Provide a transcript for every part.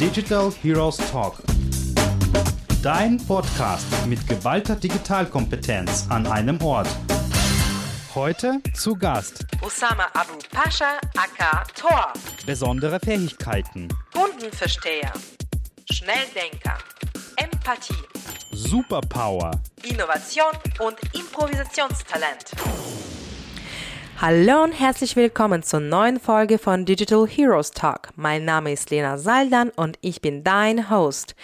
Digital Heroes Talk. Dein Podcast mit geballter Digitalkompetenz an einem Ort. Heute zu Gast Osama Abu Pascha aka Tor. besondere Fähigkeiten, Kundenversteher. Schnelldenker. Empathie. Superpower, Innovation und Improvisationstalent. Hallo und herzlich willkommen zur neuen Folge von Digital Heroes Talk. Mein Name ist Lena Saldan und ich bin dein Host.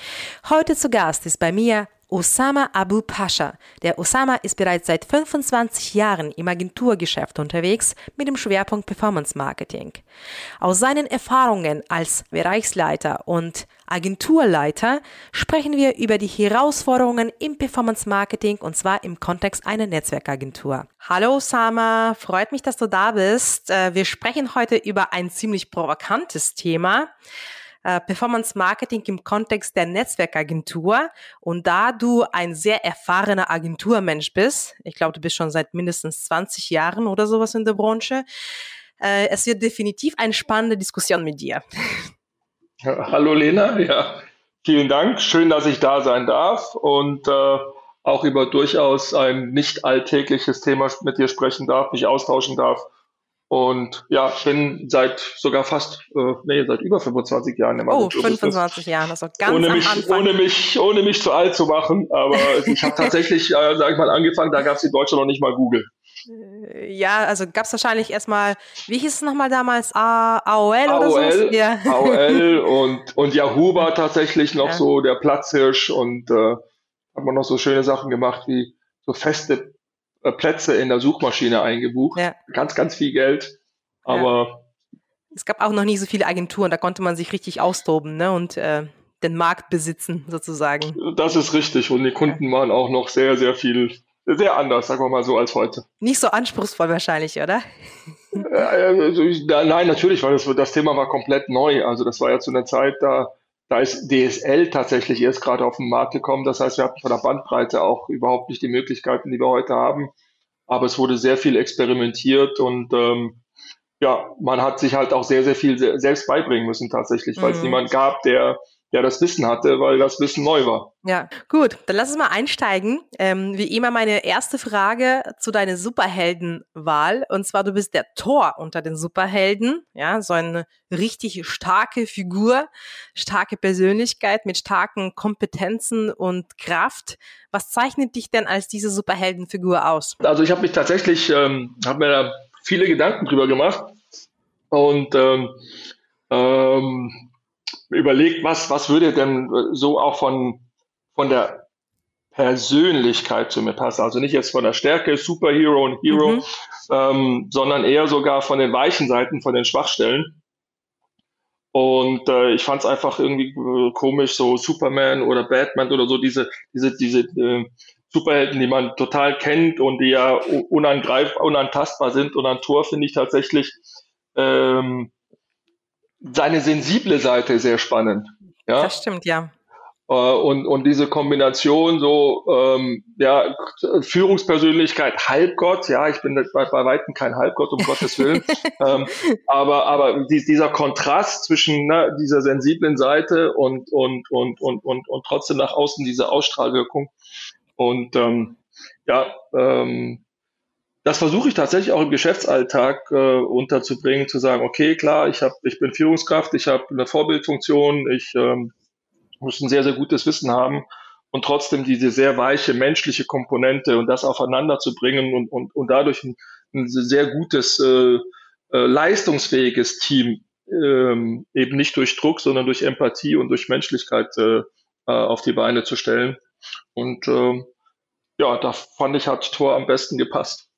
Heute zu Gast ist bei mir Osama Abu Pascha. Der Osama ist bereits seit 25 Jahren im Agenturgeschäft unterwegs mit dem Schwerpunkt Performance Marketing. Aus seinen Erfahrungen als Bereichsleiter und Agenturleiter sprechen wir über die Herausforderungen im Performance Marketing und zwar im Kontext einer Netzwerkagentur. Hallo Osama, freut mich, dass du da bist. Äh, Wir sprechen heute über ein ziemlich provokantes Thema. Äh, Performance Marketing im Kontext der Netzwerkagentur. Und da du ein sehr erfahrener Agenturmensch bist, ich glaube, du bist schon seit mindestens 20 Jahren oder sowas in der Branche, äh, es wird definitiv eine spannende Diskussion mit dir. Hallo Lena, ja, vielen Dank. Schön, dass ich da sein darf und äh, auch über durchaus ein nicht alltägliches Thema mit dir sprechen darf, mich austauschen darf. Und ja, bin seit sogar fast, äh, nee, seit über 25 Jahren im Oh, Agenturbusiness. 25 Jahre, also ganz ohne mich, Anfang. ohne mich, ohne mich zu alt zu machen. Aber ich habe tatsächlich, äh, sag ich mal, angefangen. Da gab es in Deutschland noch nicht mal Google. Ja, also gab es wahrscheinlich erstmal, wie hieß es nochmal damals? A AOL, oder so? AOL, Ja. AOL und, und Yahoo war tatsächlich noch Ja. so der Platzhirsch und äh, hat man noch so schöne Sachen gemacht wie so feste äh, Plätze in der Suchmaschine eingebucht. Ja. Ganz, ganz viel Geld. Aber Es gab auch noch nie so viele Agenturen, da konnte man sich richtig austoben ne? und äh, den Markt besitzen, sozusagen. das ist richtig. Und die Kunden waren auch noch sehr, sehr viel, sehr anders, sagen wir mal so, als heute. Nicht so anspruchsvoll wahrscheinlich, oder? Äh, also nein, natürlich, weil das, das Thema war komplett neu. Also das war ja zu einer Zeit, da, da ist DSL tatsächlich erst gerade auf den Markt gekommen. Das heißt, wir hatten von der Bandbreite auch überhaupt nicht die Möglichkeiten, die wir heute haben. Aber es wurde sehr viel experimentiert und ähm, ja, man hat sich halt auch sehr, sehr viel se- selbst beibringen müssen tatsächlich, weil es Mhm. niemand gab, der, der das Wissen hatte, weil das Wissen neu war. Ja, gut, dann lass uns mal einsteigen. Ähm, wie immer meine erste Frage zu deiner Superheldenwahl. Und zwar, du bist der Tor unter den Superhelden. Ja, so eine richtig starke Figur, starke Persönlichkeit mit starken Kompetenzen und Kraft. Was zeichnet dich denn als diese Superheldenfigur aus? Also ich habe mich tatsächlich, ähm, habe mir da viele Gedanken drüber gemacht und ähm, ähm, überlegt, was, was würde denn so auch von, von der Persönlichkeit zu mir passen. Also nicht jetzt von der Stärke, Superhero und Hero, Mhm. ähm, sondern eher sogar von den weichen Seiten, von den Schwachstellen. Und äh, ich fand es einfach irgendwie äh, komisch, so Superman oder Batman oder so, diese, diese, diese äh, Superhelden, die man total kennt und die ja u- unangreif, unantastbar sind. Und an Thor finde ich tatsächlich ähm, seine sensible Seite sehr spannend. Ja? Das stimmt, ja. Äh, und, und diese Kombination so, ähm, ja, Führungspersönlichkeit, Halbgott, ja, ich bin bei, bei Weitem kein Halbgott, um Gottes Willen, ähm, aber, aber dies, dieser Kontrast zwischen ne, dieser sensiblen Seite und, und, und, und, und, und trotzdem nach außen diese Ausstrahlwirkung und ähm, ja, ähm, das versuche ich tatsächlich auch im Geschäftsalltag äh, unterzubringen, zu sagen, okay, klar, ich habe, ich bin Führungskraft, ich habe eine Vorbildfunktion, ich ähm, muss ein sehr, sehr gutes Wissen haben und trotzdem diese sehr weiche menschliche Komponente und das aufeinander zu bringen und, und, und dadurch ein, ein sehr gutes, äh, äh, leistungsfähiges Team ähm, eben nicht durch Druck, sondern durch Empathie und durch Menschlichkeit äh, äh, auf die Beine zu stellen. Und ähm, ja, da fand ich, hat Tor am besten gepasst.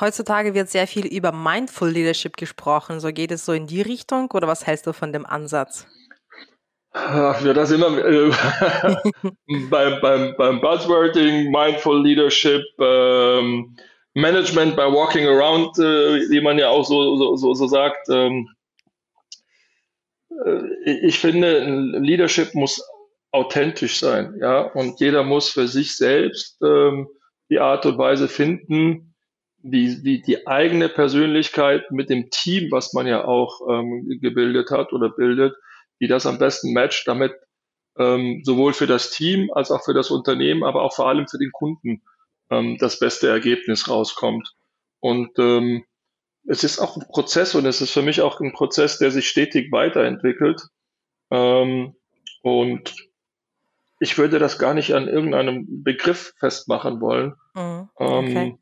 Heutzutage wird sehr viel über Mindful Leadership gesprochen. So geht es so in die Richtung oder was hältst du von dem Ansatz? Ach, ja, das immer äh, beim, beim, beim Buzzwording, Mindful Leadership, ähm, Management by Walking Around, äh, wie man ja auch so, so, so, so sagt. Ähm, äh, ich finde, Leadership muss authentisch sein, ja, und jeder muss für sich selbst ähm, die Art und Weise finden, wie, wie die eigene Persönlichkeit mit dem Team, was man ja auch ähm, gebildet hat oder bildet, wie das am besten matcht, damit ähm, sowohl für das Team als auch für das Unternehmen, aber auch vor allem für den Kunden ähm, das beste Ergebnis rauskommt. Und ähm, es ist auch ein Prozess und es ist für mich auch ein Prozess, der sich stetig weiterentwickelt. Ähm, und ich würde das gar nicht an irgendeinem Begriff festmachen wollen. Mhm, okay. ähm,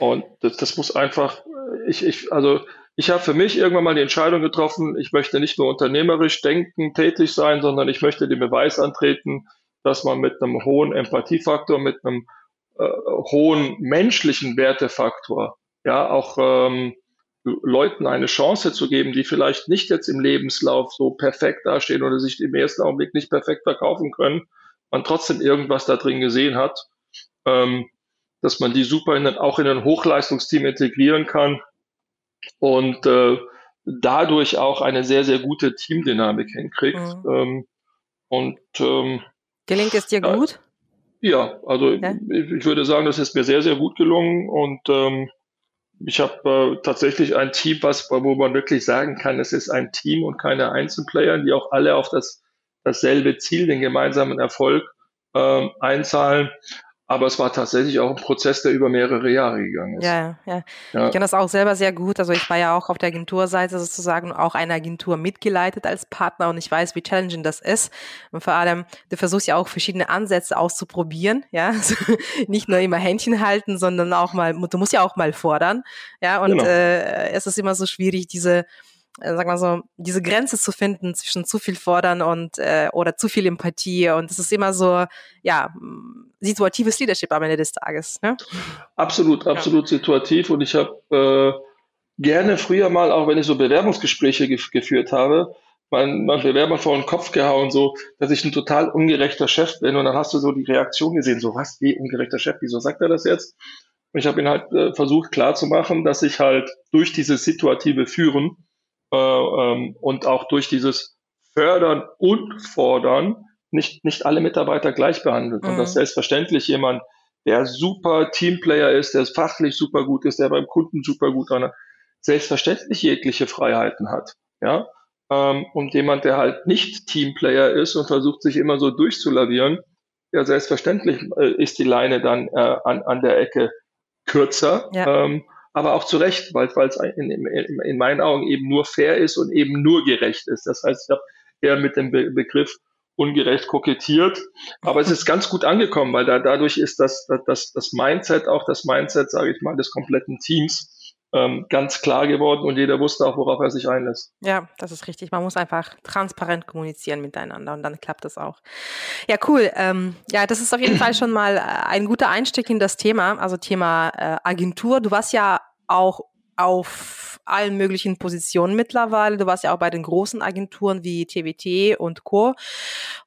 und das, das muss einfach, ich, ich, also ich habe für mich irgendwann mal die Entscheidung getroffen, ich möchte nicht nur unternehmerisch denken, tätig sein, sondern ich möchte den Beweis antreten, dass man mit einem hohen Empathiefaktor, mit einem äh, hohen menschlichen Wertefaktor, ja, auch ähm, Leuten eine Chance zu geben, die vielleicht nicht jetzt im Lebenslauf so perfekt dastehen oder sich im ersten Augenblick nicht perfekt verkaufen können, man trotzdem irgendwas da drin gesehen hat, ähm, dass man die super in, auch in ein Hochleistungsteam integrieren kann und äh, dadurch auch eine sehr, sehr gute Teamdynamik hinkriegt. Mhm. Ähm, und ähm, Gelingt es dir gut? Ja, also ja? Ich, ich, würde sagen, das ist mir sehr, sehr gut gelungen und ähm, ich habe äh, tatsächlich ein Team, was, wo man wirklich sagen kann, es ist ein Team und keine Einzelplayer, die auch alle auf das, dasselbe Ziel, den gemeinsamen Erfolg ähm, einzahlen. Aber es war tatsächlich auch ein Prozess, der über mehrere Jahre gegangen ist. Ja, ja. ja. Ich kenne das auch selber sehr gut. Also ich war ja auch auf der Agenturseite sozusagen auch eine Agentur mitgeleitet als Partner und ich weiß, wie challenging das ist. Und vor allem, du versuchst ja auch verschiedene Ansätze auszuprobieren. Ja, also nicht nur immer Händchen halten, sondern auch mal, du musst ja auch mal fordern. Ja, und genau. äh, es ist immer so schwierig, diese äh, sag mal so, diese Grenze zu finden zwischen zu viel fordern und äh, oder zu viel Empathie. Und es ist immer so, ja, situatives Leadership am Ende des Tages. Ne? Absolut, absolut ja. situativ. Und ich habe äh, gerne früher mal, auch wenn ich so Bewerbungsgespräche gef geführt habe, mein, mein Bewerber vor den Kopf gehauen, so, dass ich ein total ungerechter Chef bin. Und dann hast du so die Reaktion gesehen, so was, wie ungerechter Chef, wieso sagt er das jetzt? Und ich habe ihn halt äh, versucht klarzumachen, dass ich halt durch dieses situative Führen äh, ähm, und auch durch dieses Fördern und Fordern nicht, nicht alle Mitarbeiter gleich behandelt. Mhm. Und dass selbstverständlich jemand, der super Teamplayer ist, der fachlich super gut ist, der beim Kunden super gut an, selbstverständlich jegliche Freiheiten hat. Ja. Ähm, und jemand, der halt nicht Teamplayer ist und versucht, sich immer so durchzulavieren, ja, selbstverständlich äh, ist die Leine dann äh, an, an der Ecke kürzer. Ja. Ähm, aber auch zu Recht, weil es in, in, in, meinen Augen eben nur fair ist und eben nur gerecht ist. Das heißt, ich habe eher mit dem Be Begriff ungerecht kokettiert, aber es ist ganz gut angekommen, weil da, dadurch ist das, das, das Mindset, auch das Mindset, sage ich mal, des kompletten Teams ähm, ganz klar geworden und jeder wusste auch, worauf er sich einlässt. Ja, das ist richtig. Man muss einfach transparent kommunizieren miteinander und dann klappt das auch. Ja, cool. Ähm, ja, das ist auf jeden Fall schon mal äh, ein guter Einstieg in das Thema, also Thema äh, Agentur. Du warst ja auch auf allen möglichen Positionen mittlerweile. Du warst ja auch bei den großen Agenturen wie TWT und Co.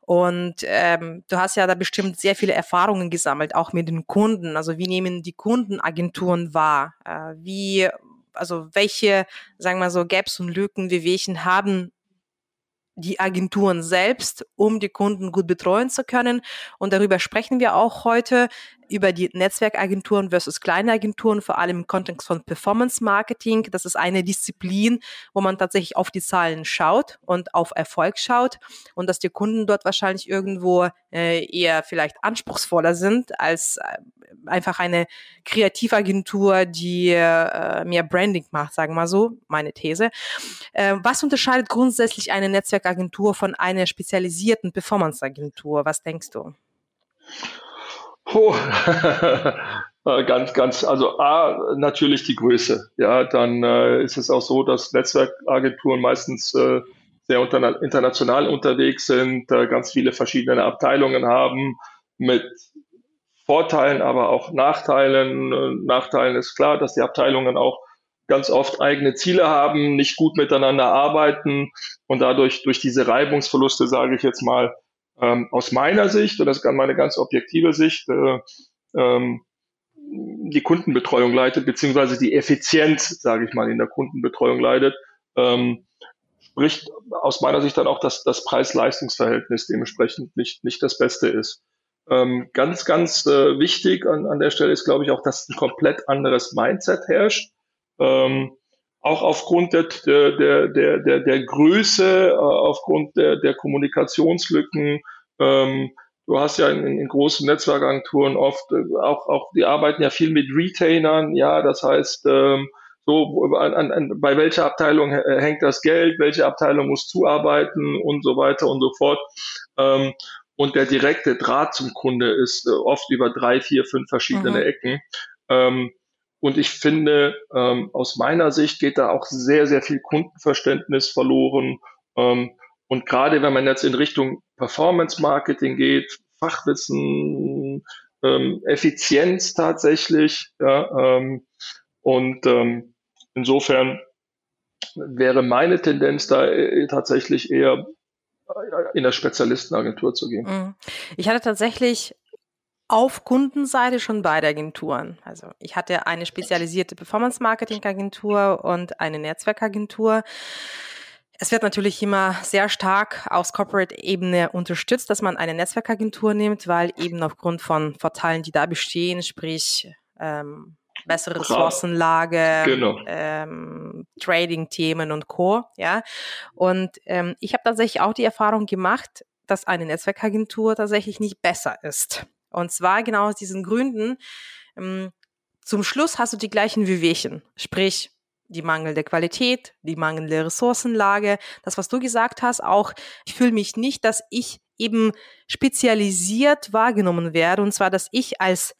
Und ähm, du hast ja da bestimmt sehr viele Erfahrungen gesammelt, auch mit den Kunden. Also wie nehmen die Kunden Agenturen wahr? Äh, wie, also welche, sagen wir so, Gaps und Lücken, wie welchen haben die Agenturen selbst, um die Kunden gut betreuen zu können. Und darüber sprechen wir auch heute über die Netzwerkagenturen versus kleine Agenturen, vor allem im Kontext von Performance Marketing. Das ist eine Disziplin, wo man tatsächlich auf die Zahlen schaut und auf Erfolg schaut und dass die Kunden dort wahrscheinlich irgendwo äh, eher vielleicht anspruchsvoller sind als äh, einfach eine Kreativagentur, die äh, mehr Branding macht, sagen wir mal so, meine These. Äh, was unterscheidet grundsätzlich eine Netzwerkagentur von einer spezialisierten Performanceagentur? Was denkst du? Oh. ganz, ganz, also A, natürlich die Größe. Ja, dann äh, ist es auch so, dass Netzwerkagenturen meistens äh, sehr unter, international unterwegs sind, äh, ganz viele verschiedene Abteilungen haben mit Vorteilen, aber auch Nachteilen. Nachteilen ist klar, dass die Abteilungen auch ganz oft eigene Ziele haben, nicht gut miteinander arbeiten und dadurch durch diese Reibungsverluste, sage ich jetzt mal, ähm, aus meiner Sicht, und das ist meine ganz objektive Sicht, äh, ähm, die Kundenbetreuung leitet, beziehungsweise die Effizienz, sage ich mal, in der Kundenbetreuung leidet, ähm, spricht aus meiner Sicht dann auch, dass das Preis-Leistungs-Verhältnis dementsprechend nicht, nicht das Beste ist. Ähm, ganz, ganz äh, wichtig an, an der Stelle ist, glaube ich, auch, dass ein komplett anderes Mindset herrscht. Ähm, auch aufgrund der, der, der, der, der Größe, äh, aufgrund der, der Kommunikationslücken. Ähm, du hast ja in, in großen Netzwerkagenturen oft äh, auch, auch, die arbeiten ja viel mit Retainern, ja, das heißt, ähm, so an, an, bei welcher Abteilung hängt das Geld, welche Abteilung muss zuarbeiten und so weiter und so fort. Ähm, und der direkte Draht zum Kunde ist äh, oft über drei, vier, fünf verschiedene mhm. Ecken. Ähm, und ich finde, ähm, aus meiner Sicht geht da auch sehr, sehr viel Kundenverständnis verloren. Ähm, und gerade wenn man jetzt in Richtung Performance Marketing geht, Fachwissen, ähm, Effizienz tatsächlich, ja, ähm, und ähm, insofern wäre meine Tendenz da äh, tatsächlich eher in der Spezialistenagentur zu gehen. Mhm. Ich hatte tatsächlich auf Kundenseite schon beide Agenturen. Also ich hatte eine spezialisierte Performance-Marketing-Agentur und eine Netzwerkagentur. Es wird natürlich immer sehr stark aus Corporate-Ebene unterstützt, dass man eine Netzwerkagentur nimmt, weil eben aufgrund von Vorteilen, die da bestehen, sprich ähm, bessere Ressourcenlage, genau. ähm, Trading-Themen und Co. Ja, und ähm, ich habe tatsächlich auch die Erfahrung gemacht, dass eine Netzwerkagentur tatsächlich nicht besser ist. Und zwar genau aus diesen Gründen. Ähm, zum Schluss hast du die gleichen Wehwehchen, sprich die mangelnde Qualität, die mangelnde Ressourcenlage, das, was du gesagt hast, auch, ich fühle mich nicht, dass ich eben spezialisiert wahrgenommen werde, und zwar, dass ich als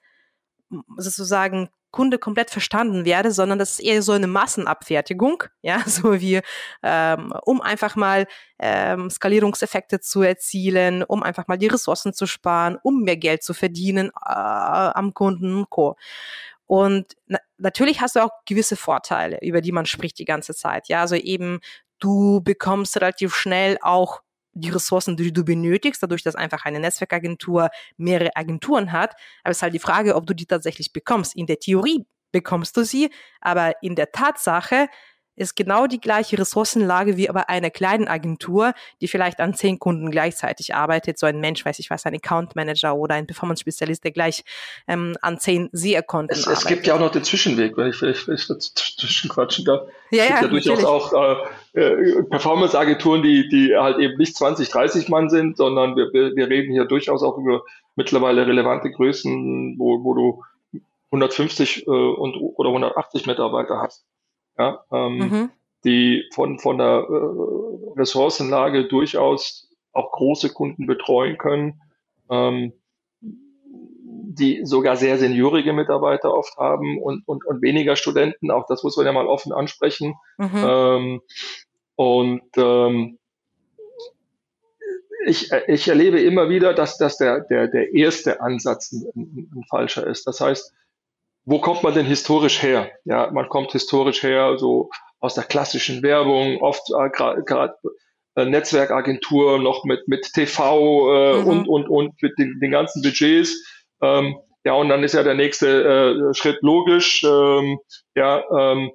sozusagen Kunde komplett verstanden werde, sondern das ist eher so eine Massenabfertigung, ja, so wie ähm, um einfach mal ähm, Skalierungseffekte zu erzielen, um einfach mal die Ressourcen zu sparen, um mehr Geld zu verdienen äh, am Kunden und Co. Und na natürlich hast du auch gewisse Vorteile, über die man spricht die ganze Zeit. Ja, also eben du bekommst relativ schnell auch die Ressourcen, die du benötigst, dadurch, dass einfach eine Netzwerkagentur mehrere Agenturen hat. Aber es ist halt die Frage, ob du die tatsächlich bekommst. In der Theorie bekommst du sie, aber in der Tatsache ist genau die gleiche Ressourcenlage wie bei einer kleinen Agentur, die vielleicht an zehn Kunden gleichzeitig arbeitet. So ein Mensch, weiß ich was, ein Account Manager oder ein Performance-Spezialist, der gleich ähm, an zehn SEA-Konten arbeitet. Es gibt ja auch noch den Zwischenweg, wenn ich vielleicht, vielleicht dazwischen quatschen darf. Ja, es gibt ja, ja durchaus auch äh, äh, Performance-Agenturen, die, die halt eben nicht 20, 30 Mann sind, sondern wir, wir reden hier durchaus auch über mittlerweile relevante Größen, wo, wo du 150 äh, und, oder 180 Mitarbeiter hast ja, ähm, mhm. die von, von der äh, Ressourcenlage durchaus auch große Kunden betreuen können, ähm, die sogar sehr seniorige Mitarbeiter oft haben und, und, und weniger Studenten, auch das muss man ja mal offen ansprechen. Mhm. Ähm, und ähm, ich, ich erlebe immer wieder, dass, dass der, der, der erste Ansatz ein, ein falscher ist. Das heißt, wo kommt man denn historisch her? Ja, man kommt historisch her so aus der klassischen Werbung, oft äh, gerade äh, Netzwerkagentur noch mit mit TV äh, mhm. und und und mit den, den ganzen Budgets. Ähm, ja, und dann ist ja der nächste äh, Schritt logisch. Ähm, ja, ähm,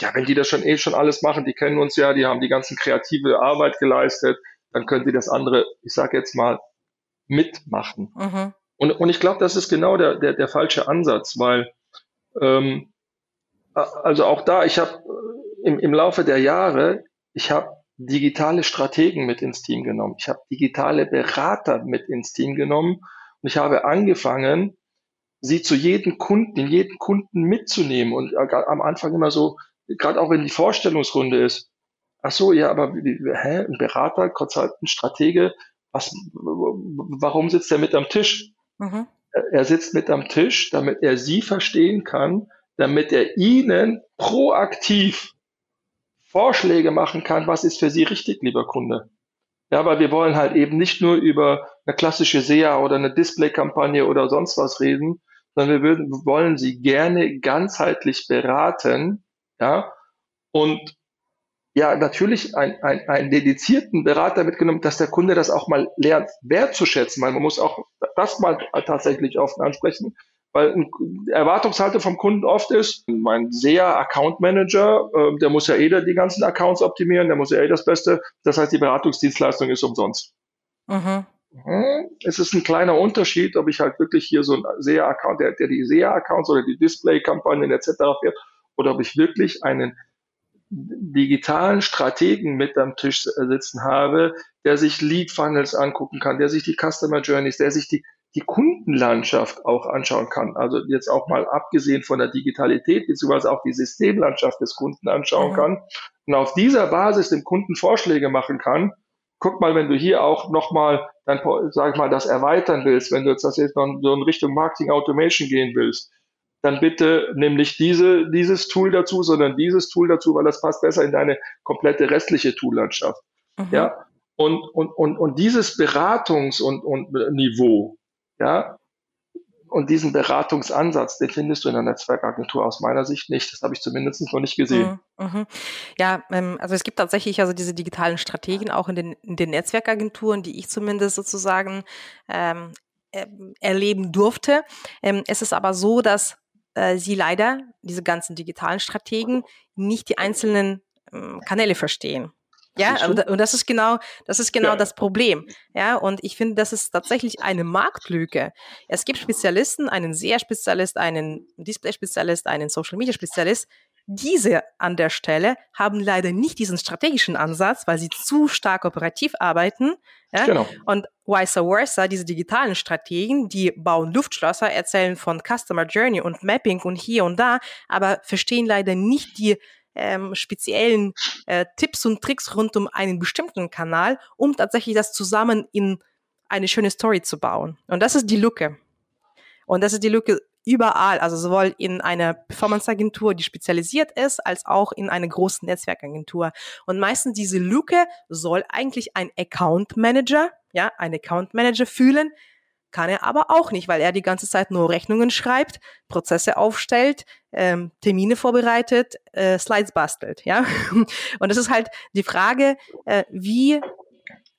ja, wenn die das schon eh schon alles machen, die kennen uns ja, die haben die ganzen kreative Arbeit geleistet, dann können die das andere, ich sage jetzt mal, mitmachen. Mhm. Und, und ich glaube, das ist genau der, der, der falsche Ansatz, weil ähm, also auch da, ich habe äh, im, im Laufe der Jahre, ich habe digitale Strategen mit ins Team genommen. Ich habe digitale Berater mit ins Team genommen und ich habe angefangen, sie zu jedem Kunden, jeden Kunden mitzunehmen und am Anfang immer so, gerade auch wenn die Vorstellungsrunde ist, ach so, ja, aber hä, ein Berater, Consultant, Stratege, was, warum sitzt er mit am Tisch? Mhm er sitzt mit am Tisch, damit er Sie verstehen kann, damit er Ihnen proaktiv Vorschläge machen kann, was ist für Sie richtig, lieber Kunde. Ja, aber wir wollen halt eben nicht nur über eine klassische SEA oder eine Display-Kampagne oder sonst was reden, sondern wir würden, wollen Sie gerne ganzheitlich beraten, ja, und ja natürlich ein, ein, einen dedizierten Berater mitgenommen, dass der Kunde das auch mal lernt wertzuschätzen, weil man muss auch das mal tatsächlich oft ansprechen, weil ein Erwartungshaltung vom Kunden oft ist, mein SEA Account Manager, äh, der muss ja eh die ganzen Accounts optimieren, der muss ja eh das Beste, das heißt die Beratungsdienstleistung ist umsonst. Mhm. mhm. Es ist ein kleiner Unterschied, ob ich halt wirklich hier so ein SEA-Account, der, der die SEA-Accounts oder die Display-Kampagnen etc. fährt, oder ob ich wirklich einen digitalen Strategen mit am Tisch sitzen habe, der sich Lead Funnels angucken kann, der sich die Customer Journeys, der sich die, die Kundenlandschaft auch anschauen kann. Also jetzt auch mal abgesehen von der Digitalität, beziehungsweise auch die Systemlandschaft des Kunden anschauen mhm. kann und auf dieser Basis dem Kunden Vorschläge machen kann. Guck mal, wenn du hier auch nochmal dann, sag ich mal, das erweitern willst, wenn du jetzt das jetzt noch so in Richtung Marketing Automation gehen willst, dann bitte nimm nicht diese, dieses Tool dazu, sondern dieses Tool dazu, weil das passt besser in deine komplette restliche Toollandschaft. Mhm. Ja. Und, und, und, und dieses Beratungs- und, und Niveau, ja, und diesen Beratungsansatz, den findest du in der Netzwerkagentur aus meiner Sicht nicht. Das habe ich zumindest noch nicht gesehen. Mhm, mhm. Ja, ähm, also es gibt tatsächlich also diese digitalen Strategien auch in den, in den Netzwerkagenturen, die ich zumindest sozusagen ähm, äh, erleben durfte. Ähm, es ist aber so, dass äh, sie leider, diese ganzen digitalen Strategen, nicht die einzelnen ähm, Kanäle verstehen. Ja, und, und, das ist genau, das ist genau ja. das Problem. Ja, und ich finde, das ist tatsächlich eine Marktlücke. Es gibt Spezialisten, einen SEA-Spezialist, einen Display-Spezialist, einen Social-Media-Spezialist. Diese an der Stelle haben leider nicht diesen strategischen Ansatz, weil sie zu stark operativ arbeiten. Ja? Genau. Und vice versa, diese digitalen Strategen, die bauen Luftschlösser, erzählen von Customer Journey und Mapping und hier und da, aber verstehen leider nicht die ähm, speziellen äh, Tipps und Tricks rund um einen bestimmten Kanal, um tatsächlich das zusammen in eine schöne Story zu bauen. Und das ist die Lücke. Und das ist die Lücke überall, also sowohl in einer Performance-Agentur, die spezialisiert ist, als auch in einer großen Netzwerkagentur. Und meistens diese Lücke soll eigentlich ein Account Manager, ja, ein Account Manager fühlen, kann er aber auch nicht, weil er die ganze Zeit nur Rechnungen schreibt, Prozesse aufstellt, ähm, Termine vorbereitet, äh, Slides bastelt, ja. Und das ist halt die Frage, äh, wie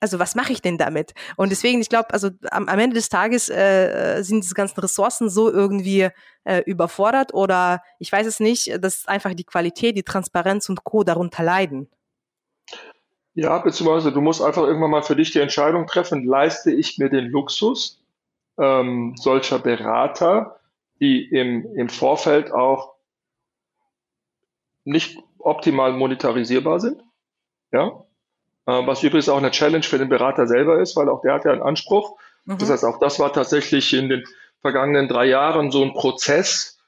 also was mache ich denn damit? Und deswegen, ich glaube, also am, am, Ende des Tages äh, äh, sind diese ganzen Ressourcen so irgendwie äh, überfordert oder ich weiß es nicht, dass einfach die Qualität, die Transparenz und Co. darunter leiden. Ja, beziehungsweise du musst einfach irgendwann mal für dich die Entscheidung treffen, leiste ich mir den Luxus, ähm, solcher Berater, die im, im Vorfeld auch nicht optimal monetarisierbar sind. Ja, was übrigens auch eine Challenge für den Berater selber ist, weil auch der hat ja einen Anspruch. Mhm. Das heißt, auch das war tatsächlich in den vergangenen drei Jahren so ein Prozess,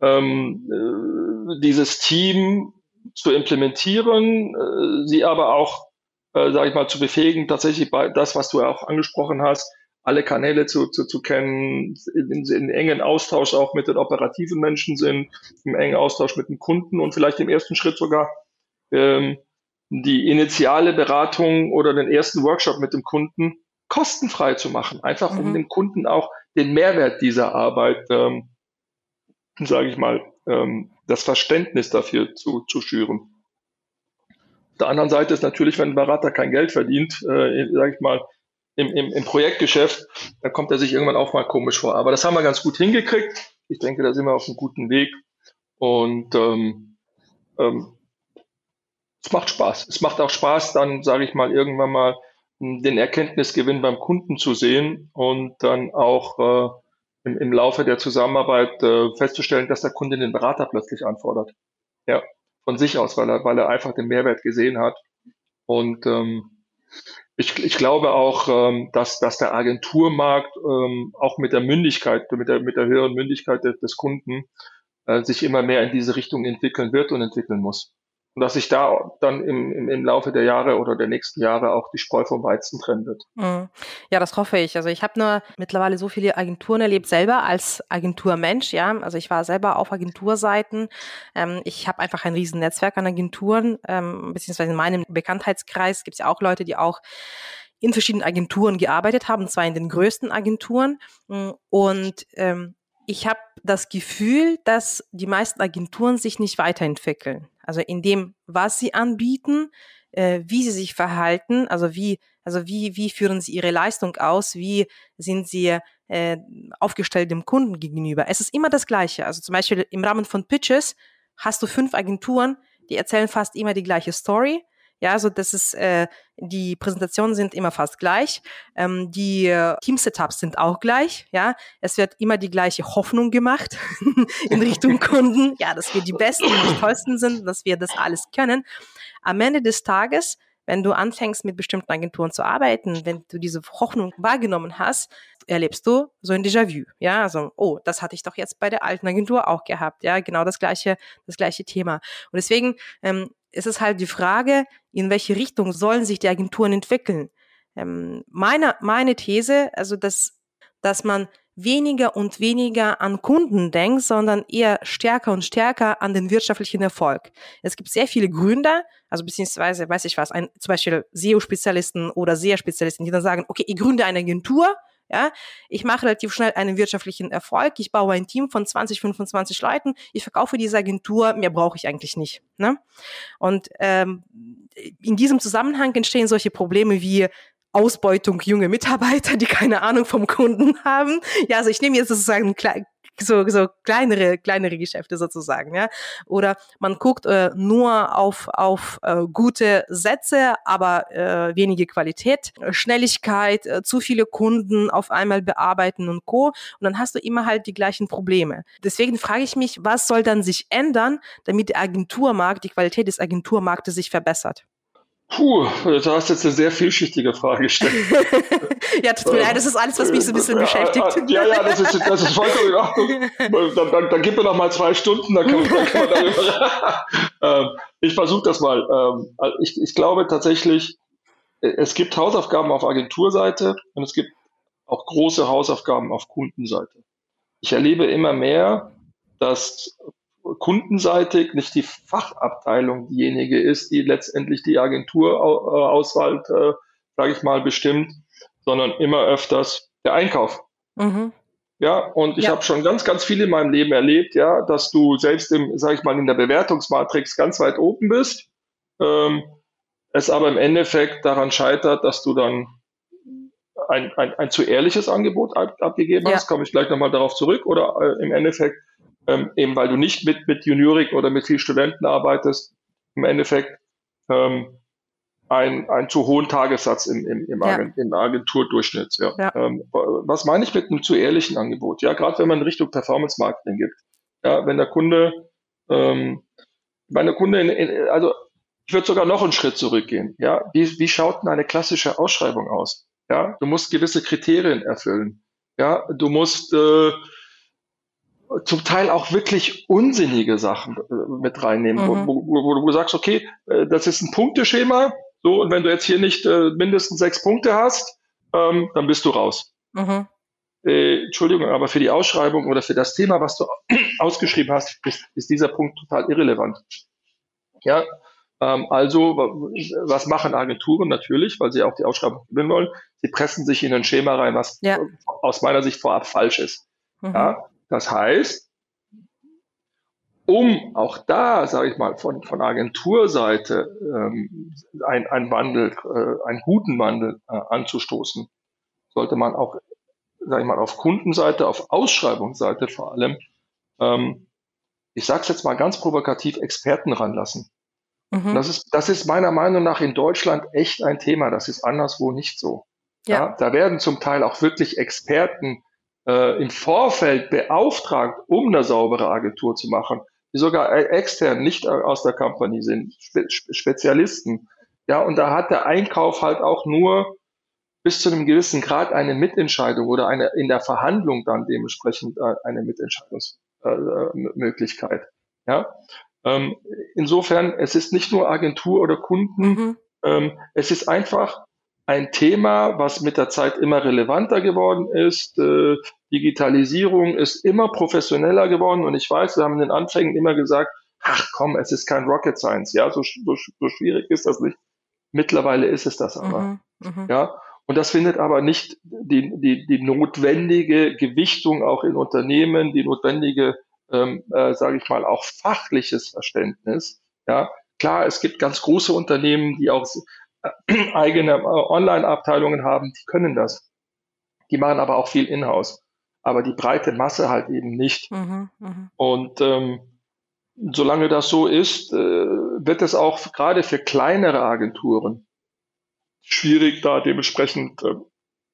ähm, äh, dieses Team zu implementieren, äh, sie aber auch, äh, sage ich mal, zu befähigen, tatsächlich bei das, was du ja auch angesprochen hast, alle Kanäle zu, zu, zu kennen, in, in engen Austausch auch mit den operativen Menschen sind, im engen Austausch mit den Kunden und vielleicht im ersten Schritt sogar ähm, die initiale Beratung oder den ersten Workshop mit dem Kunden kostenfrei zu machen, einfach um mhm. dem Kunden auch den Mehrwert dieser Arbeit, ähm, sage ich mal, ähm, das Verständnis dafür zu, zu schüren. Auf der anderen Seite ist natürlich, wenn ein Berater kein Geld verdient, äh, sage ich mal, im, im, im Projektgeschäft, da kommt er sich irgendwann auch mal komisch vor. Aber das haben wir ganz gut hingekriegt. Ich denke, da sind wir auf einem guten Weg. Und ähm, ähm, es macht Spaß. Es macht auch Spaß, dann, sage ich mal, irgendwann mal hm, den Erkenntnisgewinn beim Kunden zu sehen und dann auch äh, im, im Laufe der Zusammenarbeit äh, festzustellen, dass der Kunde den Berater plötzlich anfordert. Ja, von sich aus, weil er, weil er einfach den Mehrwert gesehen hat. Und ähm, ich, ich glaube auch, ähm, dass, dass der Agenturmarkt ähm, auch mit der Mündigkeit, mit der, mit der höheren Mündigkeit des, des Kunden äh, sich immer mehr in diese Richtung entwickeln wird und entwickeln muss. Und dass sich da dann im, im, im Laufe der Jahre oder der nächsten Jahre auch die Spreu vom Weizen trennen wird. Mhm. Ja, das hoffe ich. Also ich habe nur mittlerweile so viele Agenturen erlebt, selber als Agenturmensch, ja. Also ich war selber auf Agenturseiten. Ähm, ich habe einfach ein riesen Netzwerk an Agenturen, ähm, beziehungsweise in meinem Bekanntheitskreis gibt es ja auch Leute, die auch in verschiedenen Agenturen gearbeitet haben, und zwar in den größten Agenturen. Und ähm, ich habe das Gefühl, dass die meisten Agenturen sich nicht weiterentwickeln. Also in dem, was sie anbieten, äh, wie sie sich verhalten, also wie, also wie, wie führen sie ihre Leistung aus, wie sind sie äh, aufgestellt dem Kunden gegenüber. Es ist immer das Gleiche. Also zum Beispiel im Rahmen von Pitches hast du fünf Agenturen, die erzählen fast immer die gleiche Story. Ja, also das ist, äh, die Präsentationen sind immer fast gleich. Ähm, die äh, Team-Setups sind auch gleich. Ja, es wird immer die gleiche Hoffnung gemacht in Richtung Kunden. Ja, dass wir die Besten, die tollsten sind, dass wir das alles können. Am Ende des Tages wenn du anfängst, mit bestimmten Agenturen zu arbeiten, wenn du diese Hoffnung wahrgenommen hast, erlebst du so ein Déjà-vu. Ja, also, oh, das hatte ich doch jetzt bei der alten Agentur auch gehabt. Ja, genau das gleiche, das gleiche Thema. Und deswegen ähm, ist es halt die Frage, in welche Richtung sollen sich die Agenturen entwickeln? Ähm, meine, meine These, also, dass, dass man weniger und weniger an Kunden denkt, sondern eher stärker und stärker an den wirtschaftlichen Erfolg. Es gibt sehr viele Gründer, also beziehungsweise, weiß ich was, ein, zum Beispiel SEO-Spezialisten oder SEA-Spezialisten, die dann sagen, okay, ich gründe eine Agentur, ja, ich mache relativ schnell einen wirtschaftlichen Erfolg, ich baue ein Team von 20, 25 Leuten, ich verkaufe diese Agentur, mehr brauche ich eigentlich nicht. Ne? Und ähm, in diesem Zusammenhang entstehen solche Probleme wie Ausbeutung junge Mitarbeiter, die keine Ahnung vom Kunden haben. Ja, also ich nehme jetzt sozusagen so, so kleinere, kleinere Geschäfte sozusagen, ja. Oder man guckt äh, nur auf, auf äh, gute Sätze, aber äh, wenige Qualität, Schnelligkeit, äh, zu viele Kunden auf einmal bearbeiten und Co. Und dann hast du immer halt die gleichen Probleme. Deswegen frage ich mich, was soll dann sich ändern, damit der Agenturmarkt, die Qualität des Agenturmarktes sich verbessert? Puh, du hast jetzt eine sehr vielschichtige Frage gestellt. ja, tut mir leid, das ist alles, was mich so ein bisschen beschäftigt. Ja, ja, das ist, das ist vollkommen in Ordnung. Dann, dann, dann gib mir noch mal zwei Stunden, dann kann, dann kann man darüber. ähm, ich versuche das mal. Ähm, ich, ich glaube tatsächlich, es gibt Hausaufgaben auf Agenturseite und es gibt auch große Hausaufgaben auf Kundenseite. Ich erlebe immer mehr, dass kundenseitig nicht die Fachabteilung diejenige ist, die letztendlich die Agenturauswahl, äh, sage ich mal, bestimmt, sondern immer öfters der Einkauf. Mhm. Ja, und ich ja. habe schon ganz, ganz viel in meinem Leben erlebt, ja, dass du selbst im, sage ich mal, in der Bewertungsmatrix ganz weit oben bist, ähm, es aber im Endeffekt daran scheitert, dass du dann ein, ein, ein zu ehrliches Angebot ab, abgegeben ja. hast, komme ich gleich nochmal darauf zurück, oder äh, im Endeffekt ähm, eben weil du nicht mit, mit Juniorik oder mit viel Studenten arbeitest, im Endeffekt ähm, ein, einen zu hohen Tagessatz im, im, im, ja. Agent, im Agenturdurchschnitt. Ja. ja. Ähm, was meine ich mit einem zu ehrlichen Angebot? Ja, gerade wenn man Richtung Performance Marketing gibt. Ja, wenn der Kunde, ähm, wenn der Kunde, in, in, also ich würde sogar noch einen Schritt zurückgehen. Ja, wie, wie schaut denn eine klassische Ausschreibung aus? Ja, du musst gewisse Kriterien erfüllen. Ja, du musst äh, zum Teil auch wirklich unsinnige Sachen äh, mit reinnehmen, mhm. wo, wo, wo, du sagst, okay, äh, das ist ein Punkteschema, so, und wenn du jetzt hier nicht äh, mindestens sechs Punkte hast, ähm, dann bist du raus. Mhm. Äh, Entschuldigung, aber für die Ausschreibung oder für das Thema, was du ausgeschrieben hast, ist, ist dieser Punkt total irrelevant. Ja, ähm, also, was machen Agenturen natürlich, weil sie auch die Ausschreibung gewinnen wollen? Sie pressen sich in ein Schema rein, was ja. aus meiner Sicht vorab falsch ist. Mhm. Ja, das heißt, um auch da, sage ich mal, von, von Agenturseite ähm, ein, ein Wandel, äh, einen guten Wandel äh, anzustoßen, sollte man auch, sage ich mal, auf Kundenseite, auf Ausschreibungsseite vor allem, ähm, ich sage es jetzt mal ganz provokativ, Experten ranlassen. Mhm. Das, ist, das ist meiner Meinung nach in Deutschland echt ein Thema. Das ist anderswo nicht so. Ja. ja da werden zum Teil auch wirklich Experten äh, im Vorfeld beauftragt, um eine saubere Agentur zu machen, die sogar e-, extern nicht aus der Company sind, Spe Spezialisten. Ja, und da hat der Einkauf halt auch nur bis zu einem gewissen Grad eine Mitentscheidung oder eine in der Verhandlung dann dementsprechend äh, eine Mitentscheidungsmöglichkeit. Äh, ja, ähm, insofern es ist nicht nur Agentur oder Kunden, mhm. ähm, es ist einfach ein Thema, was mit der Zeit immer relevanter geworden ist. Äh, Digitalisierung ist immer professioneller geworden und ich weiß, wir haben in den Anfängen immer gesagt, ach komm, es ist kein Rocket Science, ja, so, so, so schwierig ist das nicht. Mittlerweile ist es das aber, mhm, mhm. ja. Und das findet aber nicht die, die, die notwendige Gewichtung auch in Unternehmen, die notwendige, ähm, äh, sage ich mal, auch fachliches Verständnis. Ja, klar, es gibt ganz große Unternehmen, die auch eigene äh, Online-Abteilungen haben, die können das. Die machen aber auch viel in-house. Aber die breite Masse halt eben nicht. Mhm, mh. Und ähm, solange das so ist, äh, wird es auch gerade für kleinere Agenturen schwierig, da dementsprechend äh,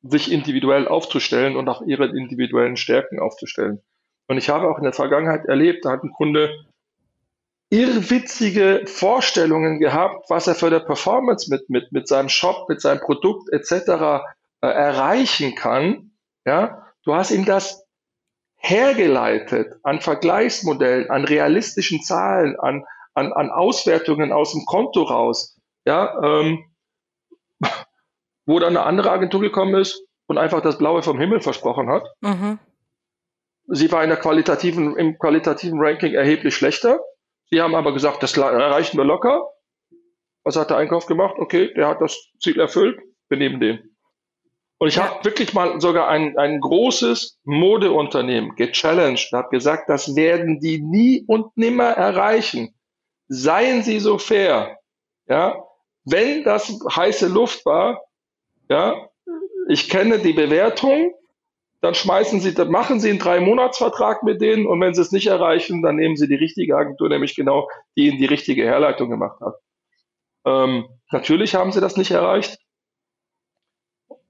sich individuell aufzustellen und auch ihre individuellen Stärken aufzustellen. Und ich habe auch in der Vergangenheit erlebt, da hat ein Kunde irrwitzige Vorstellungen gehabt, was er für der Performance mit, mit, mit seinem Shop, mit seinem Produkt etc. Äh, erreichen kann. Ja, du hast ihm das hergeleitet an Vergleichsmodellen, an realistischen Zahlen, an, an, an Auswertungen aus dem Konto raus, ja, ähm, wo dann eine andere Agentur gekommen ist und einfach das Blaue vom Himmel versprochen hat. Mhm. Sie war in der qualitativen, im qualitativen Ranking erheblich schlechter. Sie haben aber gesagt, das erreichen wir locker. Was hat der Einkauf gemacht? Okay, der hat das Ziel erfüllt, wir nehmen den. Und ich ja. habe wirklich mal sogar ein, ein großes Modeunternehmen gechallenged und habe gesagt, das werden die nie und nimmer erreichen. Seien Sie so fair. Ja, wenn das heiße Luft war, ja, ich kenne die Bewertung, dann schmeißen Sie, dann machen Sie einen Drei-Monats-Vertrag mit denen und wenn Sie es nicht erreichen, dann nehmen Sie die richtige Agentur, nämlich genau die Ihnen die richtige Herleitung gemacht hat. Ähm, natürlich haben Sie das nicht erreicht.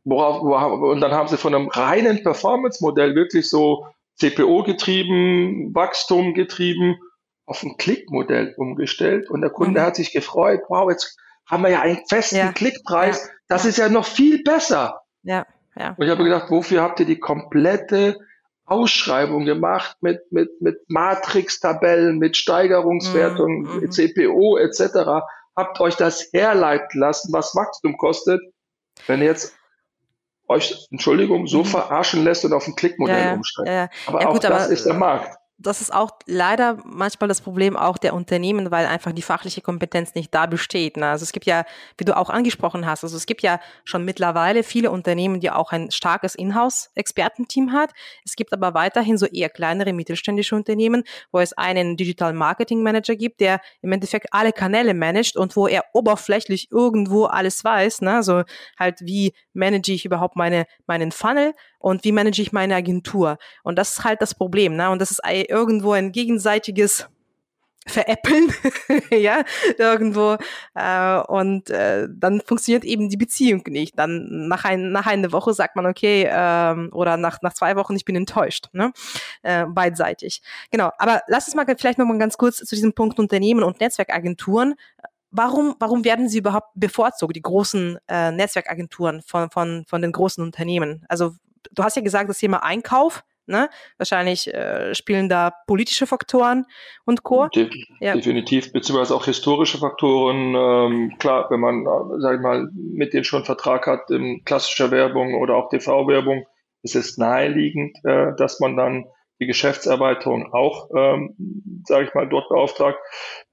Worauf, worauf, und dann haben sie von einem reinen Performance-Modell wirklich so CPO getrieben, Wachstum getrieben, auf ein Klickmodell umgestellt. Und der Kunde mhm. hat sich gefreut, wow, jetzt haben wir ja einen festen ja. Klickpreis. Ja. Das ja. ist ja noch viel besser. Ja. Ja. Und ich habe gedacht, wofür habt ihr die komplette Ausschreibung gemacht mit, mit, mit Matrix-Tabellen, mit Steigerungswertungen, mhm. mhm. CPO etc. Habt euch das herleiten lassen, was Wachstum kostet. Wenn ihr jetzt euch, Entschuldigung, so mhm. verarschen lässt und auf ein Klickmodell ja, umsteigt. Ja, aber ja, gut, auch das aber, ist der Markt das ist auch leider manchmal das Problem auch der Unternehmen, weil einfach die fachliche Kompetenz nicht da besteht. Ne? Also es gibt ja, wie du auch angesprochen hast, also es gibt ja schon mittlerweile viele Unternehmen, die auch ein starkes Inhouse-Expertenteam hat. Es gibt aber weiterhin so eher kleinere mittelständische Unternehmen, wo es einen Digital Marketing Manager gibt, der im Endeffekt alle Kanäle managt und wo er oberflächlich irgendwo alles weiß. Ne? Also halt, wie manage ich überhaupt meine, meinen Funnel und wie manage ich meine Agentur. Und das ist halt das Problem. Ne? Und das ist irgendwo ein gegenseitiges veräppeln, ja, irgendwo. Äh, und äh, dann funktioniert eben die Beziehung nicht. Dann nach, ein, nach einer Woche sagt man, okay, ähm, oder nach, nach zwei Wochen, ich bin enttäuscht, ne? Äh, beidseitig. Genau, aber lass uns mal vielleicht noch mal ganz kurz zu diesem Punkt Unternehmen und Netzwerkagenturen. Warum, warum werden sie überhaupt bevorzugt, die großen äh, Netzwerkagenturen von, von, von den großen Unternehmen? Also du hast ja gesagt, das Thema Einkauf, ne? Wahrscheinlich äh, spielen da politische Faktoren und Co. De ja. Definitiv, beziehungsweise auch historische Faktoren. Ähm, klar, wenn man, äh, sag ich mal, mit denen schon Vertrag hat in klassischer Werbung oder auch TV-Werbung, ist es naheliegend, äh, dass man dann die Geschäftserweiterung auch, ähm, sage ich mal, dort beauftragt.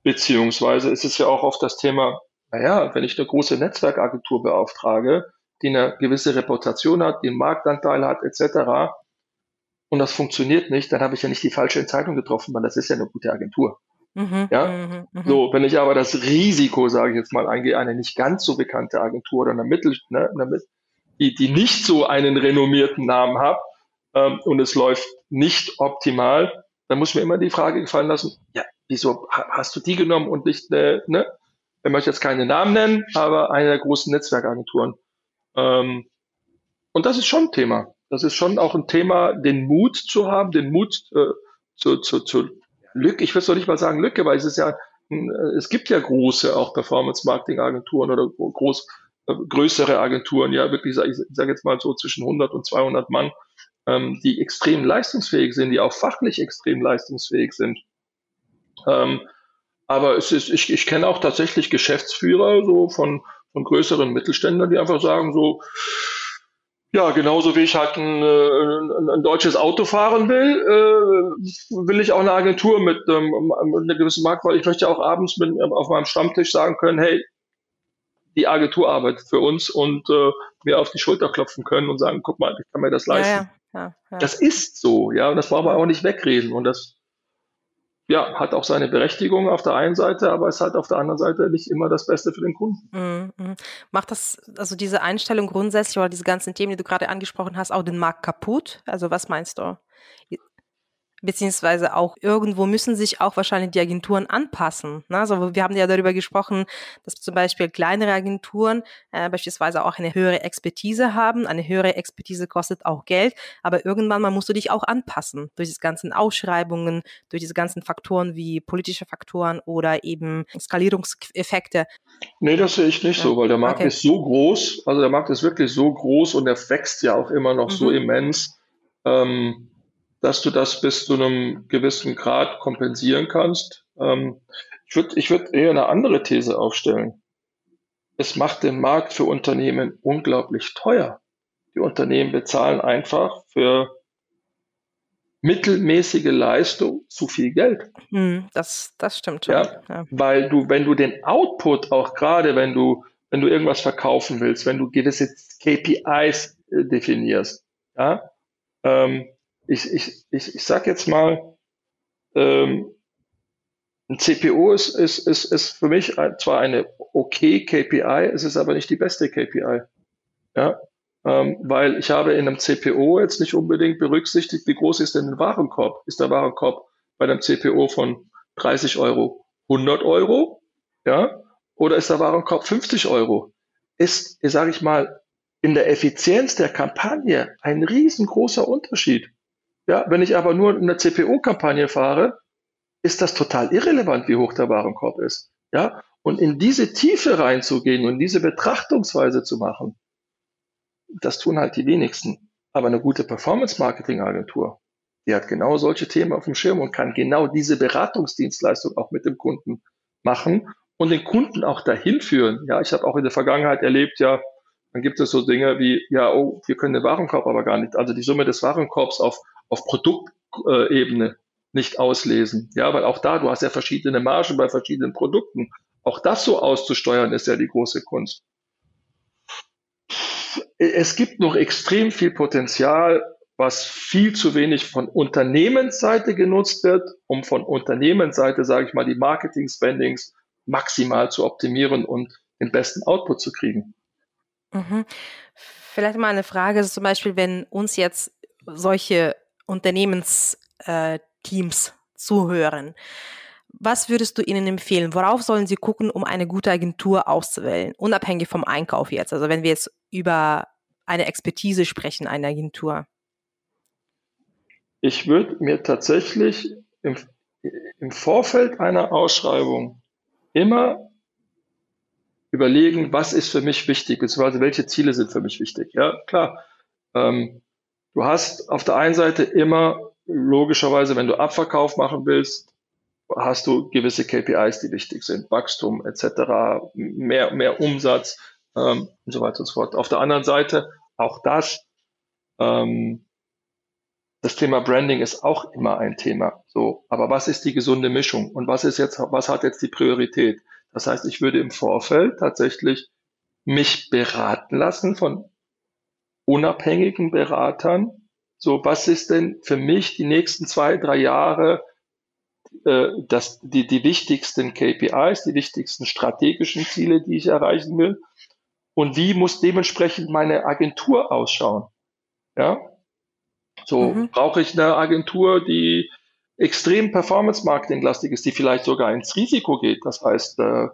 Beziehungsweise ist es ja auch oft das Thema, naja, wenn ich eine große Netzwerkagentur beauftrage, die eine gewisse Reputation hat, die einen Marktanteil hat, etc. Und das funktioniert nicht, dann habe ich ja nicht die falsche Entscheidung getroffen, weil das ist ja eine gute Agentur. Mhm, ja? Mhm, mh. So, wenn ich aber das Risiko, sage ich jetzt mal, eingehe, eine nicht ganz so bekannte Agentur oder eine Mittel, ne, eine, die, die nicht so einen renommierten Namen hat ähm, und es läuft nicht optimal, dann muss mir immer die Frage gefallen lassen, ja, wieso hast du die genommen und nicht, äh, ne? Ich möchte jetzt keine Namen nennen, aber eine der großen Netzwerkagenturen. Ähm, und das ist schon ein Thema. Das ist schon auch ein Thema, den Mut zu haben, den Mut äh, zu, zu, zu Lücke. Ich will es nicht mal sagen Lücke, weil es ist ja, äh, es gibt ja große auch Performance-Marketing-Agenturen oder groß, äh, größere Agenturen, ja wirklich, ich sage jetzt mal so zwischen 100 und 200 Mann, ähm, die extrem leistungsfähig sind, die auch fachlich extrem leistungsfähig sind. Ähm, aber es ist, ich, ich kenne auch tatsächlich Geschäftsführer so von von größeren Mittelständlern, die einfach sagen so, ja, genauso wie ich halt ein, äh, ein, ein deutsches Auto fahren will, äh, will ich auch eine Agentur mit, ähm, mit einer gewissen Marktwahl. Ich möchte auch abends mit, auf meinem Stammtisch sagen können, hey, die Agentur arbeitet für uns und äh, mir auf die Schulter klopfen können und sagen, guck mal, ich kann mir das leisten. Ja, ja, ja, das ist so, ja, und das brauchen wir auch nicht wegreden. Und das ja, hat auch seine Berechtigung auf der einen Seite, aber ist halt auf der anderen Seite nicht immer das Beste für den Kunden. Mhm. Macht das, also diese Einstellung grundsätzlich oder diese ganzen Themen, die du gerade angesprochen hast, auch den Markt kaputt? Also was meinst du? Beziehungsweise auch irgendwo müssen sich auch wahrscheinlich die Agenturen anpassen. Ne? Also wir haben ja darüber gesprochen, dass zum Beispiel kleinere Agenturen äh, beispielsweise auch eine höhere Expertise haben. Eine höhere Expertise kostet auch Geld, aber irgendwann mal musst du dich auch anpassen durch diese ganzen Ausschreibungen, durch diese ganzen Faktoren wie politische Faktoren oder eben Skalierungseffekte. Nee, das sehe ich nicht ja. so, weil der Markt okay. ist so groß, also der Markt ist wirklich so groß und der wächst ja auch immer noch mhm. so immens. Ähm, dass du das bis zu einem gewissen Grad kompensieren kannst. Ähm, ich würde ich würd eher eine andere These aufstellen. Es macht den Markt für Unternehmen unglaublich teuer. Die Unternehmen bezahlen einfach für mittelmäßige Leistung zu viel Geld. Hm, das, das stimmt schon. Ja, ja, Weil du, wenn du den Output auch gerade, wenn du, wenn du irgendwas verkaufen willst, wenn du gewisse KPIs äh, definierst, ja, ähm, ich, ich, ich, ich sag jetzt mal, ähm, ein CPO ist, ist, ist, ist für mich zwar eine okay KPI, es ist aber nicht die beste KPI. Ja, ähm, weil ich habe in einem CPO jetzt nicht unbedingt berücksichtigt, wie groß ist denn ein Warenkorb? Ist der Warenkorb bei einem CPO von 30 Euro 100 Euro? Ja, oder ist der Warenkorb 50 Euro? Ist, sage ich mal, in der Effizienz der Kampagne ein riesengroßer Unterschied. Ja, wenn ich aber nur eine CPO-Kampagne fahre, ist das total irrelevant, wie hoch der Warenkorb ist. Ja, und in diese Tiefe reinzugehen und diese Betrachtungsweise zu machen, das tun halt die wenigsten. Aber eine gute Performance-Marketing-Agentur, die hat genau solche Themen auf dem Schirm und kann genau diese Beratungsdienstleistung auch mit dem Kunden machen und den Kunden auch dahin führen. Ja, ich habe auch in der Vergangenheit erlebt, ja, dann gibt es so Dinge wie, ja, oh, wir können den Warenkorb aber gar nicht, also die Summe des Warenkorbs auf auf Produktebene nicht auslesen. Ja, weil auch da, du hast ja verschiedene Margen bei verschiedenen Produkten. Auch das so auszusteuern, ist ja die große Kunst. Es gibt noch extrem viel Potenzial, was viel zu wenig von Unternehmensseite genutzt wird, um von Unternehmensseite, sage ich mal, die Marketing-Spendings maximal zu optimieren und den besten Output zu kriegen. Mhm. Vielleicht mal eine Frage, zum Beispiel, wenn uns jetzt solche Unternehmensteams äh, zuhören. Was würdest du ihnen empfehlen? Worauf sollen sie gucken, um eine gute Agentur auszuwählen? Unabhängig vom Einkauf jetzt. Also wenn wir jetzt über eine Expertise sprechen, eine Agentur. Ich würde mir tatsächlich im, im Vorfeld einer Ausschreibung immer überlegen, was ist für mich wichtig, beziehungsweise welche Ziele sind für mich wichtig. Ja, klar. Ähm, Du hast auf der einen Seite immer logischerweise, wenn du Abverkauf machen willst, hast du gewisse KPIs, die wichtig sind, Wachstum etc., mehr, mehr Umsatz ähm, und so weiter und so fort. Auf der anderen Seite auch das, ähm, das Thema Branding ist auch immer ein Thema. So, aber was ist die gesunde Mischung und was ist jetzt, was hat jetzt die Priorität? Das heißt, ich würde im Vorfeld tatsächlich mich beraten lassen von unabhängigen Beratern, so was ist denn für mich die nächsten zwei, drei Jahre äh, das, die, die wichtigsten KPIs, die wichtigsten strategischen Ziele, die ich erreichen will und wie muss dementsprechend meine Agentur ausschauen. Ja, so mhm. brauche ich eine Agentur, die extrem Performance-Marketing-lastig ist, die vielleicht sogar ins Risiko geht. Das heißt, äh,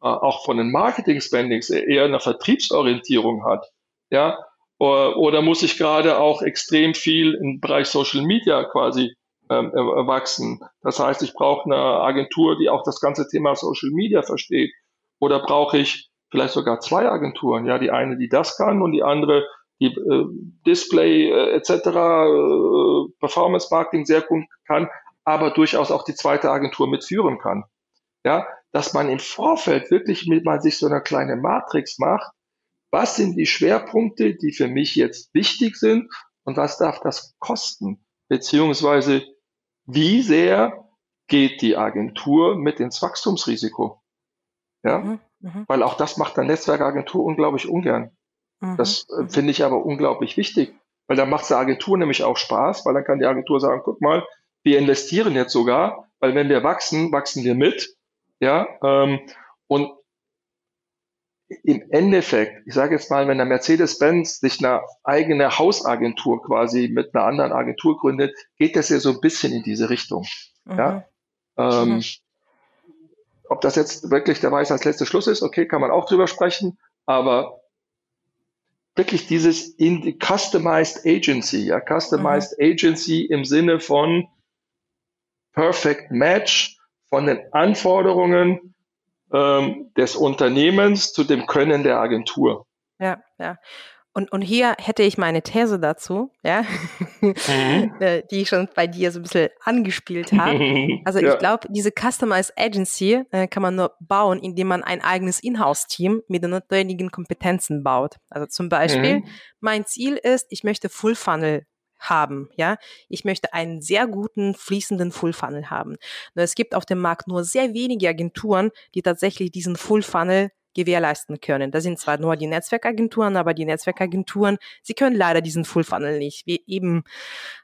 auch von den Marketing-Spendings eher eine Vertriebsorientierung hat. Ja, oder muss ich gerade auch extrem viel im Bereich Social Media quasi ähm, wachsen? Das heißt, ich brauche eine Agentur, die auch das ganze Thema Social Media versteht. Oder brauche ich vielleicht sogar zwei Agenturen? Ja, die eine, die das kann und die andere, die äh, Display äh, etc., äh, Performance Marketing sehr gut kann, aber durchaus auch die zweite Agentur mitführen kann. Ja, dass man im Vorfeld wirklich mit mal sich so eine kleine Matrix macht, was sind die Schwerpunkte, die für mich jetzt wichtig sind und was darf das kosten? Beziehungsweise wie sehr geht die Agentur mit ins Wachstumsrisiko? Ja, mhm, mh. weil auch das macht eine Netzwerkagentur unglaublich ungern. Mhm, das äh, finde ich aber unglaublich wichtig, weil dann macht es der Agentur nämlich auch Spaß, weil dann kann die Agentur sagen, guck mal, wir investieren jetzt sogar, weil wenn wir wachsen, wachsen wir mit. Ja, ähm, und im Endeffekt, ich sage jetzt mal, wenn der Mercedes-Benz sich eine eigene Hausagentur quasi mit einer anderen Agentur gründet, geht das ja so ein bisschen in diese Richtung. Mhm. Ja? Ähm, mhm. Ob das jetzt wirklich der Weiß als letzter Schluss ist, okay, kann man auch drüber sprechen, aber wirklich dieses in die Customized Agency, ja, Customized mhm. Agency im Sinne von Perfect Match von den Anforderungen ähm, des Unternehmens zu dem Können der Agentur. Ja, ja. Und, und hier hätte ich meine These dazu, ja, mhm. Äh, die ich schon bei dir so ein bisschen angespielt habe. Also ja. ich glaube, diese Customized Agency äh, kann man nur bauen, indem man ein eigenes Inhouse-Team mit den notwendigen Kompetenzen baut. Also zum Beispiel, mhm. mein Ziel ist, ich möchte Full Funnel haben, ja. Ich möchte einen sehr guten, fließenden Full Funnel haben. Nur es gibt auf dem Markt nur sehr wenige Agenturen, die tatsächlich diesen Full Funnel gewährleisten können. Das sind zwar nur die Netzwerkagenturen, aber die Netzwerkagenturen, sie können leider diesen Full Funnel nicht. Wie eben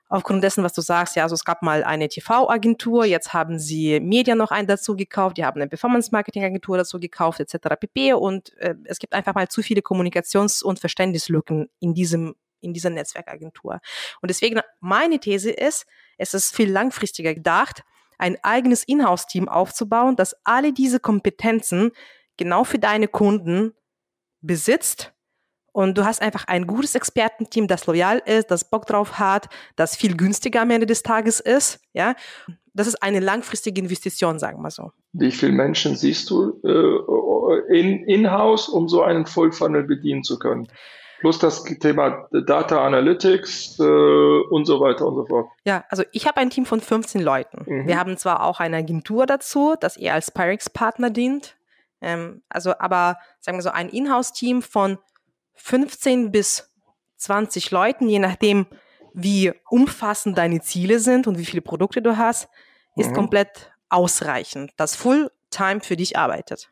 aufgrund dessen, was du sagst, ja, also es gab mal eine TV-Agentur, jetzt haben sie Media noch einen dazu gekauft, die haben eine Performance-Marketing-Agentur dazu gekauft, etc. pp. Und äh, es gibt einfach mal zu viele Kommunikations- und Verständnislücken in diesem in dieser Netzwerkagentur. Und deswegen meine These ist, es ist viel langfristiger gedacht, ein eigenes Inhouse-Team aufzubauen, das alle diese Kompetenzen genau für deine Kunden besitzt. Und du hast einfach ein gutes Expertenteam, das loyal ist, das Bock drauf hat, das viel günstiger am Ende des Tages ist. Ja, das ist eine langfristige Investition, sagen wir so. Wie viele Menschen siehst du äh, in, in-house, um so einen Full Funnel bedienen zu können? Plus das Thema Data Analytics äh, und so weiter und so fort. Ja, also ich habe ein Team von 15 Leuten. Mhm. Wir haben zwar auch eine Agentur dazu, das eher als Pyrex-Partner dient, ähm, also aber sagen wir so ein Inhouse-Team von 15 bis 20 Leuten, je nachdem, wie umfassend deine Ziele sind und wie viele Produkte du hast, ist mhm. komplett ausreichend, das Fulltime für dich arbeitet.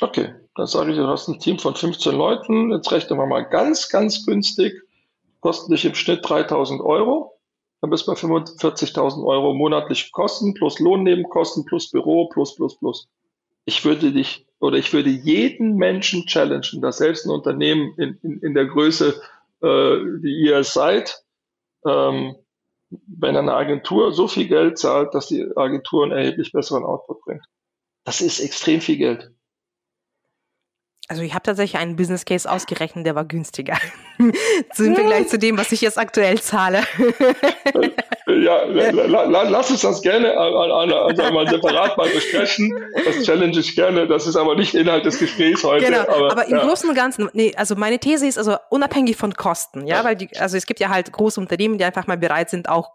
Okay, dann sage ich, du hast ein Team von 15 Leuten. Jetzt rechnen wir mal ganz, ganz günstig. Kosten dich im Schnitt 3000 Euro. Dann bist du bei 45.000 Euro monatlich Kosten plus Lohnnebenkosten plus Büro plus, plus, plus. Ich würde dich oder ich würde jeden Menschen challengen, dass selbst ein Unternehmen in, in, in der Größe, äh, wie ihr seid, ähm, wenn eine Agentur so viel Geld zahlt, dass die Agentur einen erheblich besseren Output bringt. Das ist extrem viel Geld. Also ich habe tatsächlich einen Business Case ausgerechnet, der war günstiger. Im Vergleich zu dem, was ich jetzt aktuell zahle. ja, la, la, lass uns das gerne an, an separat mal besprechen. Das challenge ich gerne. Das ist aber nicht Inhalt des Gesprächs heute. Genau, aber, aber im ja. Großen und Ganzen, nee, also meine These ist also unabhängig von Kosten, ja, ja. weil die, also es gibt ja halt große Unternehmen, die einfach mal bereit sind, auch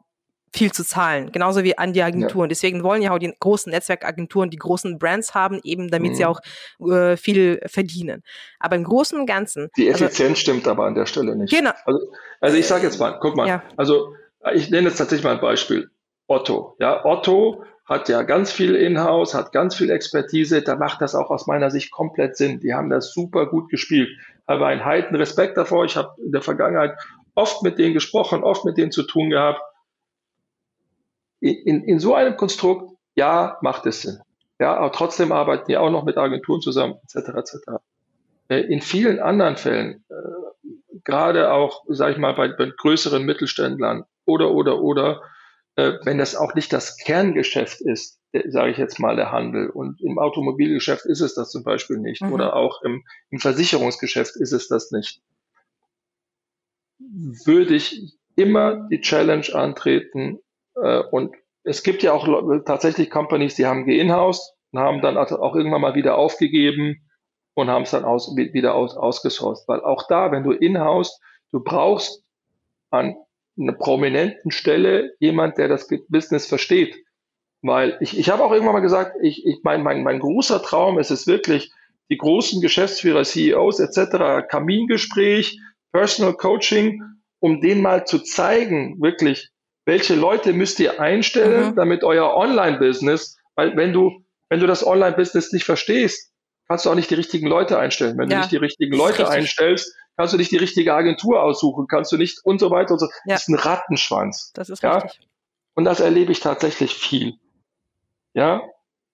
viel zu zahlen, genauso wie an die Agenturen. Ja. Deswegen wollen ja auch die großen Netzwerkagenturen die großen Brands haben, eben damit mhm. sie auch äh, viel verdienen. Aber im Großen und Ganzen. Die also Effizienz also, stimmt aber an der Stelle nicht. Genau. Also, also ich sage jetzt mal, guck mal, ja. also ich nenne jetzt tatsächlich mal ein Beispiel. Otto. Ja, Otto hat ja ganz viel Inhouse, hat ganz viel Expertise, da macht das auch aus meiner Sicht komplett Sinn. Die haben das super gut gespielt. Habe einen heiten Respekt davor. Ich habe in der Vergangenheit oft mit denen gesprochen, oft mit denen zu tun gehabt in, in so einem Konstrukt, ja, macht es Sinn. Ja, aber trotzdem arbeiten die auch noch mit Agenturen zusammen, etc. etc. Äh, in vielen anderen Fällen, äh, gerade auch, sage ich mal, bei, bei, größeren Mittelständlern oder oder oder, äh, wenn das auch nicht das Kerngeschäft ist, sage ich jetzt mal, der Handel. Und im Automobilgeschäft ist es das zum Beispiel nicht. Mhm. Oder auch im, im Versicherungsgeschäft ist es das nicht. Würde ich immer die Challenge antreten, äh, und es gibt ja auch tatsächlich Companies, die haben geinhoused und haben dann auch irgendwann mal wieder aufgegeben und haben es dann aus, wieder aus, ausgesourced. Weil auch da, wenn du inhoust, du brauchst an einer prominenten Stelle jemand, der das Business versteht. Weil ich, ich habe auch irgendwann mal gesagt, ich, ich mein, mein, mein großer Traum ist es wirklich, die großen Geschäftsführer, CEOs etc., Kamingespräch, Personal Coaching, um denen mal zu zeigen, wirklich, welche Leute müsst ihr einstellen, mhm. damit euer Online-Business, weil wenn du, wenn du das Online-Business nicht verstehst, kannst du auch nicht die richtigen Leute einstellen. Wenn ja, du nicht die richtigen Leute einstellst, kannst du nicht die richtige Agentur aussuchen, kannst du nicht und so weiter und so. Ja. Das ist ein Rattenschwanz. Das ist ja? richtig. Und das erlebe ich tatsächlich viel. Ja.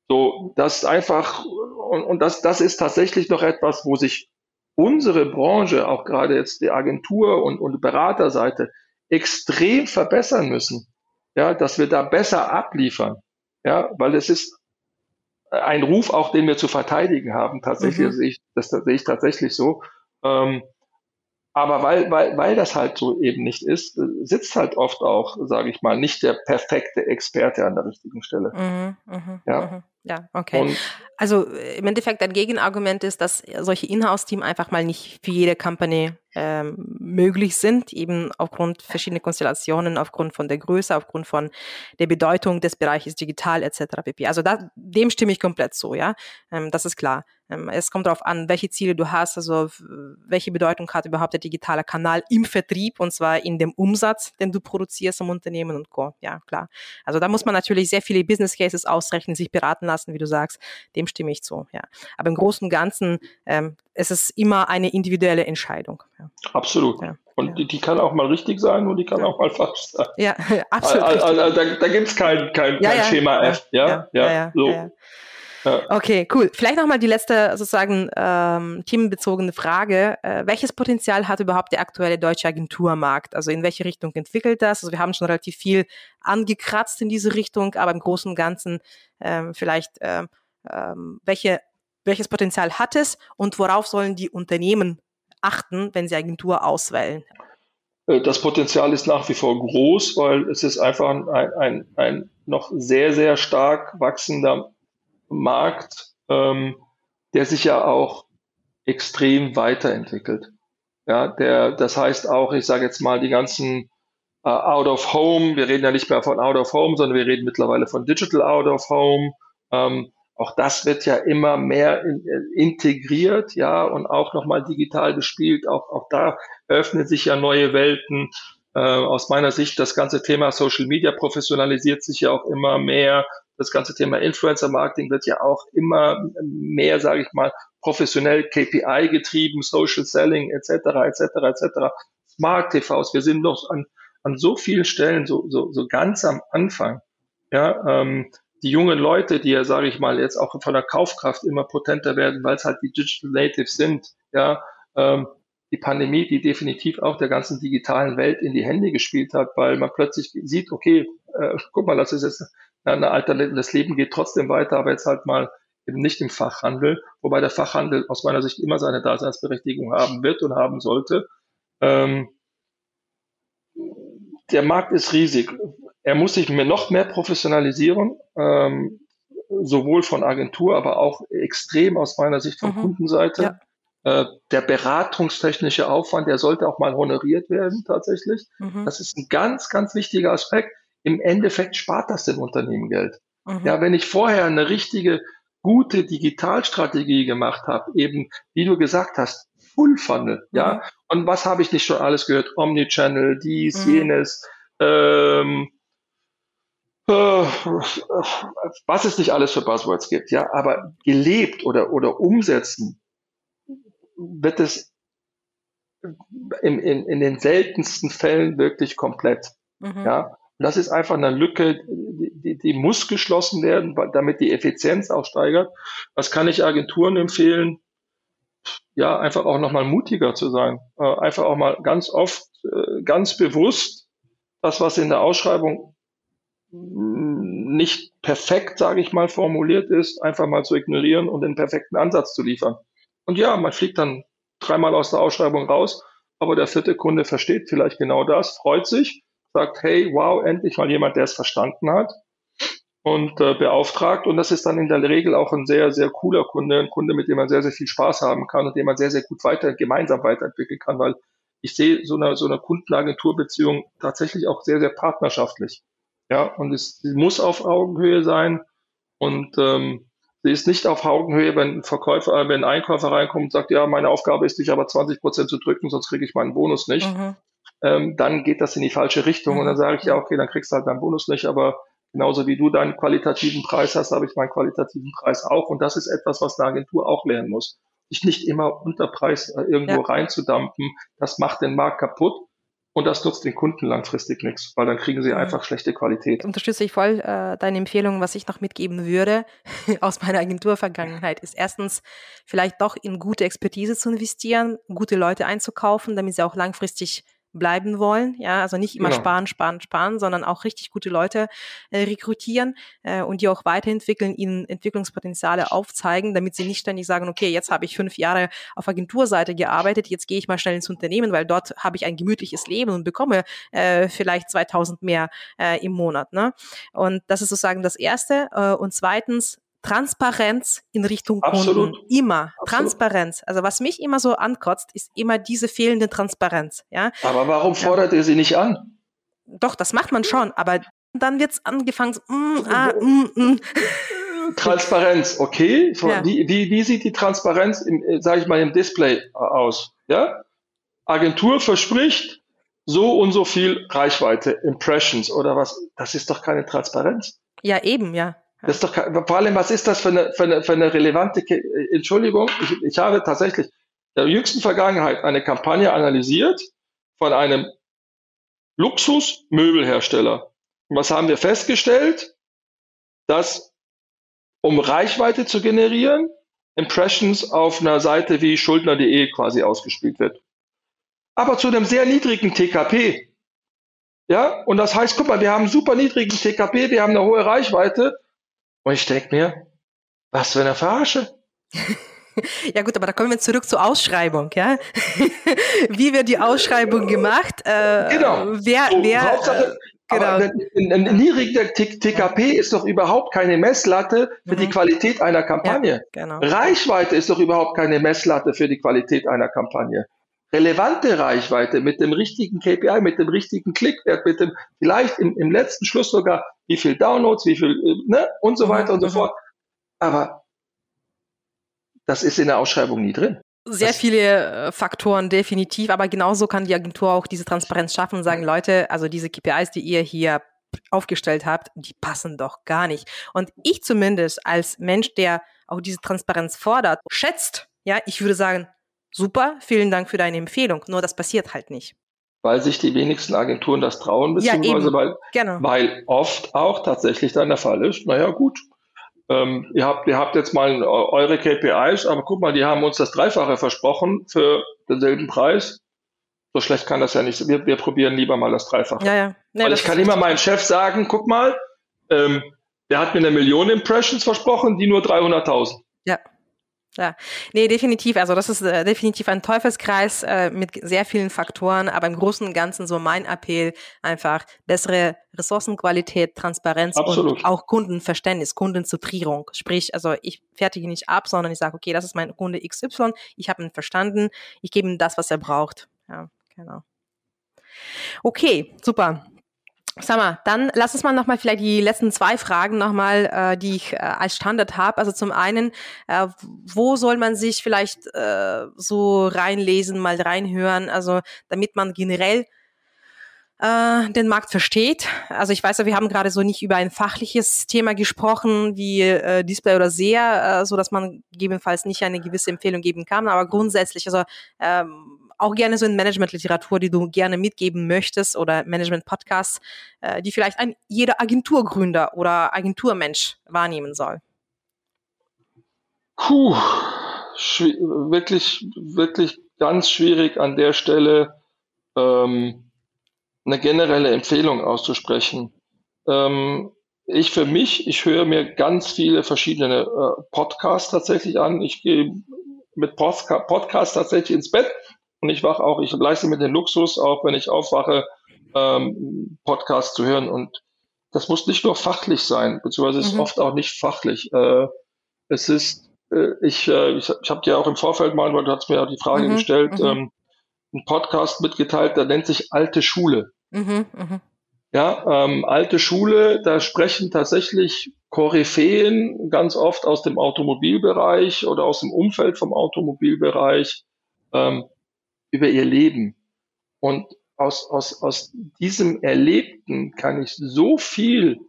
So, das ist einfach, und, und das, das ist tatsächlich noch etwas, wo sich unsere Branche, auch gerade jetzt die Agentur und, und Beraterseite, extrem verbessern müssen. Ja, dass wir da besser abliefern. Ja, weil es ist ein Ruf auch, den wir zu verteidigen haben. Tatsächlich mhm. sehe ich, das, das sehe ich tatsächlich so. Ähm, aber weil, weil, weil das halt so eben nicht ist, sitzt halt oft auch, sage ich mal, nicht der perfekte Experte an der richtigen Stelle. Mhm, mh, ja. Mh. Ja, okay. Und also im Endeffekt ein Gegenargument ist, dass solche Inhouse-Team einfach mal nicht für jede Company ähm, möglich sind, eben aufgrund verschiedener Konstellationen, aufgrund von der Größe, aufgrund von der Bedeutung des Bereiches digital etc. pp. Also da, dem stimme ich komplett zu, ja, ähm, das ist klar. Ähm, es kommt darauf an, welche Ziele du hast, also welche Bedeutung hat überhaupt der digitale Kanal im Vertrieb und zwar in dem Umsatz, den du produzierst im Unternehmen und Co. Ja, klar. Also da muss man natürlich sehr viele Business Cases ausrechnen, sich beraten lassen, wie du sagst. Dem stimme ich zu, ja. Aber im Großen und Ganzen ähm, es ist immer eine individuelle Entscheidung. Ja. Absolut. Ja. Und ja. Die, die, kann auch mal richtig sein und die kann auch mal falsch sein. Ja, absolut. Also, da da gibt es kein, kein, kein Schema F. Ja, ja, so. Okay, cool. Vielleicht nochmal die letzte sozusagen ähm, themenbezogene Frage. Äh, welches Potenzial hat überhaupt der aktuelle deutsche Agenturmarkt? Also in welche Richtung entwickelt das? Also wir haben schon relativ viel angekratzt in diese Richtung, aber im Großen und Ganzen ähm, vielleicht ähm, ähm welche welches Potenzial hat es und worauf sollen die Unternehmen achten, wenn sie Agentur auswählen? Äh, das Potenzial ist nach wie vor groß, weil es ist einfach ein, ein, ein noch sehr, sehr stark wachsender Markt, ähm, der sich ja auch extrem weiterentwickelt. Ja, der, das heißt auch, ich sage jetzt mal, die ganzen uh, Out of Home, wir reden ja nicht mehr von Out of Home, sondern wir reden mittlerweile von Digital Out of Home. Ähm, auch das wird ja immer mehr in, äh, integriert, ja, und auch nochmal digital gespielt. Auch, auch da öffnen sich ja neue Welten. Äh, aus meiner Sicht, das ganze Thema Social Media professionalisiert sich ja auch immer mehr. Das ganze Thema Influencer Marketing wird ja auch immer mehr, sage ich mal, professionell KPI getrieben, Social Selling etc. etc. etc. Smart TVs. Wir sind noch an, an so vielen Stellen so, so, so ganz am Anfang. Ja, ähm, die jungen Leute, die ja, sage ich mal, jetzt auch von der Kaufkraft immer potenter werden, weil es halt die Digital Natives sind, ja, ähm, die Pandemie, die definitiv auch der ganzen digitalen Welt in die Hände gespielt hat, weil man plötzlich sieht, okay, äh, guck mal, das ist jetzt ein Alter, das Leben geht trotzdem weiter, aber jetzt halt mal eben nicht im Fachhandel, wobei der Fachhandel aus meiner Sicht immer seine Daseinsberechtigung haben wird und haben sollte. Ähm, der Markt ist riesig. Er muss sich noch mehr professionalisieren, ähm, sowohl von Agentur, aber auch extrem aus meiner Sicht von mhm. Kundenseite. Ja. Äh, der beratungstechnische Aufwand, der sollte auch mal honoriert werden tatsächlich. Mhm. Das ist ein ganz, ganz wichtiger Aspekt. Im Endeffekt spart das dem Unternehmen Geld. Mhm. Ja, wenn ich vorher eine richtige, gute Digitalstrategie gemacht habe, eben, wie du gesagt hast, Full Funnel, ja. Mhm. Und was habe ich nicht schon alles gehört? Omnichannel, dies, mhm. jenes, ähm, äh, was es nicht alles für Buzzwords gibt, ja, aber gelebt oder, oder umsetzen wird es in, in, in den seltensten Fällen wirklich komplett, mhm. ja. Und das ist einfach eine Lücke, die, die, muss geschlossen werden, damit die Effizienz auch steigert. Was kann ich Agenturen empfehlen? Ja, einfach auch nochmal mutiger zu sein. Äh, einfach auch mal ganz oft, äh, ganz bewusst das, was in der Ausschreibung nicht perfekt, sage ich mal, formuliert ist, einfach mal zu ignorieren und den perfekten Ansatz zu liefern. Und ja, man fliegt dann dreimal aus der Ausschreibung raus, aber der vierte Kunde versteht vielleicht genau das, freut sich, sagt, hey, wow, endlich mal jemand, der es verstanden hat und äh, beauftragt. Und das ist dann in der Regel auch ein sehr, sehr cooler Kunde, ein Kunde, mit dem man sehr, sehr viel Spaß haben kann und den man sehr, sehr gut weiter, gemeinsam weiterentwickeln kann, weil ich sehe so eine, so eine Kundenagenturbeziehung tatsächlich auch sehr, sehr partnerschaftlich. Ja, und es muss auf Augenhöhe sein und ähm, sie ist nicht auf Augenhöhe, wenn ein Verkäufer, äh, wenn ein Einkäufer reinkommt und sagt, ja, meine Aufgabe ist, dich aber 20 Prozent zu drücken, sonst kriege ich meinen Bonus nicht. Mhm. Ähm, dann geht das in die falsche Richtung mhm. und dann sage ich, ja, okay, dann kriegst du halt deinen Bonus nicht, aber genauso wie du deinen qualitativen Preis hast, habe ich meinen qualitativen Preis auch und das ist etwas, was eine Agentur auch lernen muss sich nicht immer unter Preis äh, irgendwo ja. reinzudampen. Das macht den Markt kaputt. und das nutzt den Kunden langfristig nichts, weil dann kriegen sie mhm. einfach schlechte Qualität. Unterstütze ich voll äh, deine Empfehlung. Was ich noch mitgeben würde aus meiner Agenturvergangenheit ist erstens vielleicht doch in gute Expertise zu investieren, gute Leute einzukaufen, damit sie auch langfristig bleiben wollen. Ja, also nicht immer genau. sparen, sparen, sparen, sondern auch richtig gute Leute äh, rekrutieren äh, und die auch weiterentwickeln, ihnen Entwicklungspotenziale aufzeigen, damit sie nicht ständig sagen, okay, jetzt habe ich fünf Jahre auf Agenturseite gearbeitet, jetzt gehe ich mal schnell ins Unternehmen, weil dort habe ich ein gemütliches Leben und bekomme äh, vielleicht 2000 mehr äh, im Monat. Ne? Und das ist sozusagen das Erste. Äh, und zweitens, Transparenz in Richtung Absolut. Kunden. Immer. Absolut. Transparenz. Also was mich immer so ankotzt, ist immer diese fehlende Transparenz. Ja? Aber warum fordert ja. ihr sie nicht an? Doch, das macht man schon, aber dann wird es angefangen, so, mm, ah, mm, mm. Transparenz, okay. Ja. Wie, wie, wie sieht die Transparenz, äh, sage ich mal, im Display aus? Ja? Agentur verspricht so und so viel Reichweite, Impressions oder was. Das ist doch keine Transparenz. Ja, eben, ja. Das ist doch, vor allem, was ist das für eine, für eine, für eine relevante, Entschuldigung, ich, ich habe tatsächlich in der jüngsten Vergangenheit eine Kampagne analysiert von einem Luxusmöbelhersteller. Und was haben wir festgestellt? Dass, um Reichweite zu generieren, Impressions auf einer Seite wie schuldner.de quasi ausgespielt wird. Aber zu einem sehr niedrigen TKP. Ja, und das heißt, guck mal, wir haben super niedrigen TKP, wir haben eine hohe Reichweite, und ich denke mir, was für eine Verarsche. Ja gut, aber da kommen wir zurück zur Ausschreibung, ja. Wie wird die Ausschreibung gemacht? Äh, genau. Wer, so, wer, Hauptsache, äh, genau. ein, ein, niedriger TKP ist doch überhaupt keine Messlatte für mhm. die Qualität einer Kampagne. Ja, genau. Reichweite ist doch überhaupt keine Messlatte für die Qualität einer Kampagne. Relevante Reichweite mit dem richtigen KPI, mit dem richtigen Klickwert, mit dem vielleicht im, im letzten Schluss sogar wie viel Downloads, wie viel, äh, ne, und so weiter und so fort. Aber das ist in der Ausschreibung nie drin. Sehr das viele äh, Faktoren, definitiv, aber genauso kann die Agentur auch diese Transparenz schaffen und sagen, Leute, also diese KPIs, die ihr hier aufgestellt habt, die passen doch gar nicht. Und ich zumindest als Mensch, der auch diese Transparenz fordert, schätzt, ja, ich würde sagen, super, vielen Dank für deine Empfehlung. Nur das passiert halt nicht weil sich die wenigsten Agenturen das trauen, beziehungsweise ja, weil, genau. weil oft auch tatsächlich dann der Fall ist, naja gut, ähm, ihr, habt, ihr habt jetzt mal eure KPIs, aber guck mal, die haben uns das Dreifache versprochen für denselben Preis. So schlecht kann das ja nicht sein. Wir, wir probieren lieber mal das Dreifache. Ja, ja. Nee, weil ich kann immer meinem Chef sagen, guck mal, ähm, der hat mir eine Million Impressions versprochen, die nur 300.000. Ja. Ja, nee, definitiv. Also das ist äh, definitiv ein Teufelskreis äh, mit sehr vielen Faktoren, aber im Großen und Ganzen so mein Appell einfach bessere Ressourcenqualität, Transparenz Absolut. und auch Kundenverständnis, Kundenzentrierung. Sprich, also ich fertige nicht ab, sondern ich sage, okay, das ist mein Kunde XY, ich habe ihn verstanden, ich gebe ihm das, was er braucht. Ja, genau. Okay, super. Sag mal, dann lass uns mal nochmal vielleicht die letzten zwei Fragen nochmal, äh, die ich äh, als Standard habe. Also zum einen, äh, wo soll man sich vielleicht äh, so reinlesen, mal reinhören, also damit man generell äh, den Markt versteht. Also ich weiß ja, wir haben gerade so nicht über ein fachliches Thema gesprochen wie äh, Display oder SEA, äh, so dass man gegebenenfalls nicht eine gewisse Empfehlung geben kann, aber grundsätzlich, also ähm, auch gerne so in Management-Literatur, die du gerne mitgeben möchtest oder Management-Podcasts, äh, die vielleicht ein jeder Agenturgründer oder Agenturmensch wahrnehmen soll? Puh, wirklich, wirklich ganz schwierig an der Stelle ähm, eine generelle Empfehlung auszusprechen. Ähm, ich für mich, ich höre mir ganz viele verschiedene äh, Podcasts tatsächlich an. Ich gehe mit Podcasts tatsächlich ins Bett und ich wache auch, ich leiste mir den Luxus, auch wenn ich aufwache, ähm, Podcast zu hören. Und das muss nicht nur fachlich sein, beziehungsweise mhm. ist oft auch nicht fachlich. Äh, es ist, äh, ich, äh, ich, ich habe dir auch im Vorfeld mal, weil du hast mir ja die Frage mhm. gestellt, mhm. ähm, einen Podcast mitgeteilt, der nennt sich Alte Schule. Mhm. Mhm. Ja, ähm, alte Schule, da sprechen tatsächlich Koryphäen ganz oft aus dem Automobilbereich oder aus dem Umfeld vom Automobilbereich. Ähm, über ihr Leben. Und aus, aus, aus diesem Erlebten kann ich so viel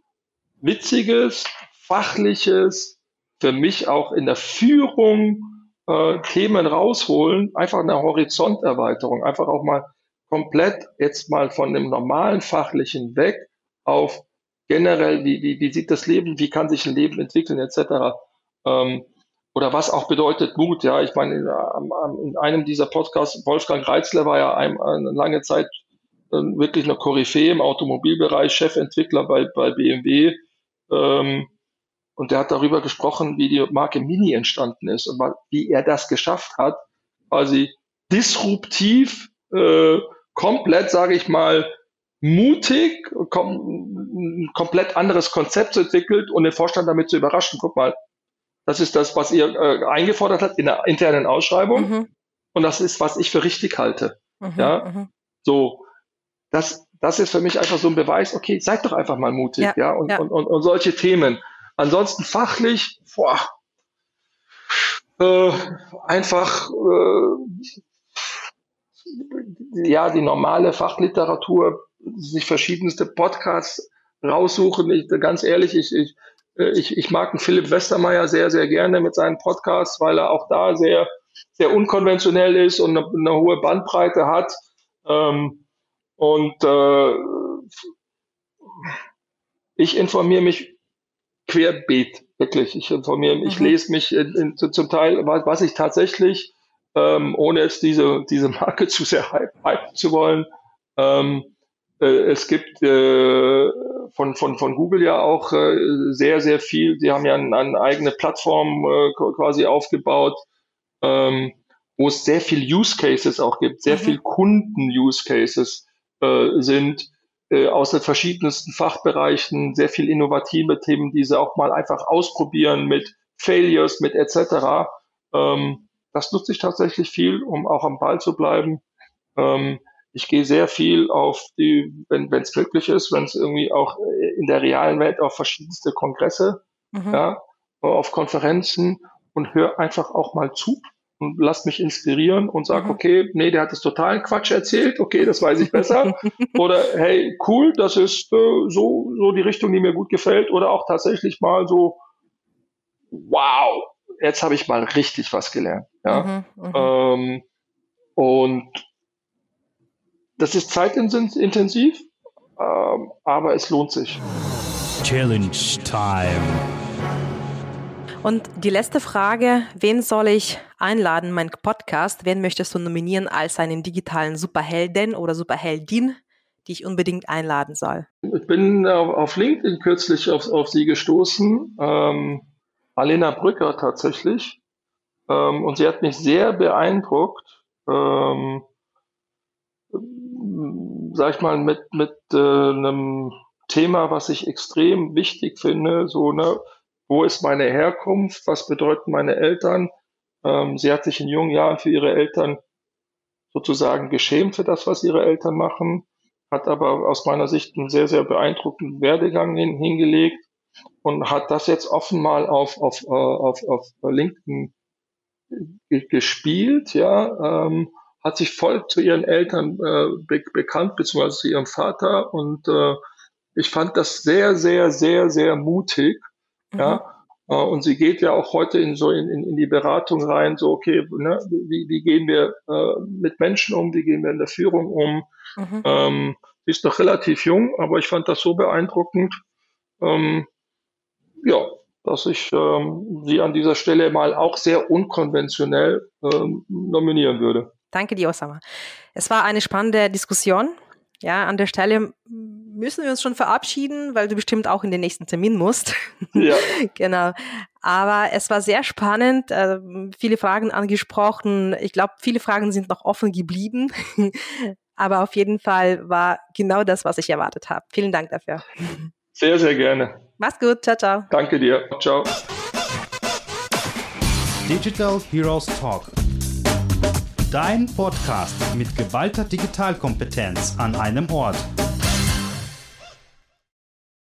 Witziges, Fachliches, für mich auch in der Führung äh, Themen rausholen, einfach eine Horizonterweiterung, einfach auch mal komplett jetzt mal von dem normalen Fachlichen weg auf generell, wie, wie, wie sieht das Leben, wie kann sich ein Leben entwickeln, etc. Ähm, oder was auch bedeutet Mut. Ja, ich meine, in, in einem dieser Podcasts, Wolfgang Reitzler war ja ein, eine lange Zeit äh, wirklich eine Koryphäe im Automobilbereich, Chefentwickler bei, bei BMW. Ähm, und der hat darüber gesprochen, wie die Marke Mini entstanden ist und wie er das geschafft hat, quasi disruptiv, äh, komplett, sage ich mal, mutig, kom ein komplett anderes Konzept entwickelt und den Vorstand damit zu überraschen. Guck mal, das ist das, was ihr äh, eingefordert habt in der internen Ausschreibung. Mhm. Und das ist, was ich für richtig halte. Mhm, ja, mhm. so. Das, das ist für mich einfach so ein Beweis, okay, seid doch einfach mal mutig, ja, ja, und, ja. Und, und, und solche Themen. Ansonsten fachlich, boah, äh, einfach, äh, ja, die normale Fachliteratur, sich verschiedenste Podcasts raussuchen. Ich, ganz ehrlich, ich, ich ich, ich mag Philipp Westermeier sehr, sehr gerne mit seinen Podcasts, weil er auch da sehr, sehr unkonventionell ist und eine, eine hohe Bandbreite hat. Ähm, und äh, ich informiere mich querbeet, wirklich. Ich informiere mich, mhm. ich lese mich in, in, zum Teil, was, was ich tatsächlich, ähm, ohne jetzt diese, diese Marke zu sehr hypen zu wollen, ähm, äh, es gibt äh, von, von, von Google ja auch äh, sehr, sehr viel. Sie haben ja eine, eine eigene Plattform äh, quasi aufgebaut, ähm, wo es sehr viel Use Cases auch gibt, sehr mhm. viel Kunden-Use Cases äh, sind äh, aus den verschiedensten Fachbereichen, sehr viel innovative Themen, die sie auch mal einfach ausprobieren mit Failures, mit etc. Ähm, das nutze ich tatsächlich viel, um auch am Ball zu bleiben. Ich gehe sehr viel auf die, wenn es möglich ist, wenn es irgendwie auch in der realen Welt auf verschiedenste Kongresse, mhm. ja, auf Konferenzen und höre einfach auch mal zu und lass mich inspirieren und sag, mhm. okay, nee, der hat das totalen Quatsch erzählt, okay, das weiß ich besser. oder hey, cool, das ist äh, so, so die Richtung, die mir gut gefällt. Oder auch tatsächlich mal so, wow, jetzt habe ich mal richtig was gelernt. Ja? Mhm, mhm. ähm, und das ist zeitintensiv, ähm, aber es lohnt sich. Challenge Time. Und die letzte Frage, wen soll ich einladen, mein Podcast? Wen möchtest du nominieren als einen digitalen Superhelden oder Superheldin, die ich unbedingt einladen soll? Ich bin auf LinkedIn kürzlich auf, auf sie gestoßen, ähm, Alena Brücker tatsächlich. Ähm, und sie hat mich sehr beeindruckt. Ähm, sag ich mal, mit, mit äh, einem Thema, was ich extrem wichtig finde, so, ne, wo ist meine Herkunft, was bedeuten meine Eltern? Ähm, sie hat sich in jungen Jahren für ihre Eltern sozusagen geschämt für das, was ihre Eltern machen, hat aber aus meiner Sicht einen sehr, sehr beeindruckenden Werdegang hin, hingelegt und hat das jetzt offen mal auf, auf, äh, auf, auf LinkedIn gespielt, ja, ähm, hat sich voll zu ihren Eltern äh, be bekannt, beziehungsweise zu ihrem Vater. Und äh, ich fand das sehr, sehr, sehr, sehr mutig. Mhm. Ja. Äh, und sie geht ja auch heute in so in, in, in die Beratung rein, so, okay, ne, wie, wie gehen wir äh, mit Menschen um, wie gehen wir in der Führung um. Mhm. Ähm, sie ist noch relativ jung, aber ich fand das so beeindruckend. Ähm, ja, dass ich ähm, sie an dieser Stelle mal auch sehr unkonventionell ähm, nominieren würde. Danke dir, Osama. Es war eine spannende Diskussion. Ja, an der Stelle müssen wir uns schon verabschieden, weil du bestimmt auch in den nächsten Termin musst. Ja. genau. Aber es war sehr spannend, äh, viele Fragen angesprochen. Ich glaube, viele Fragen sind noch offen geblieben. Aber auf jeden Fall war genau das, was ich erwartet habe. Vielen Dank dafür. Sehr, sehr gerne. Mach's gut. Ciao, ciao. Danke dir. Ciao. Digital Heroes Talk Dein Podcast mit geballter Digitalkompetenz an einem Ort.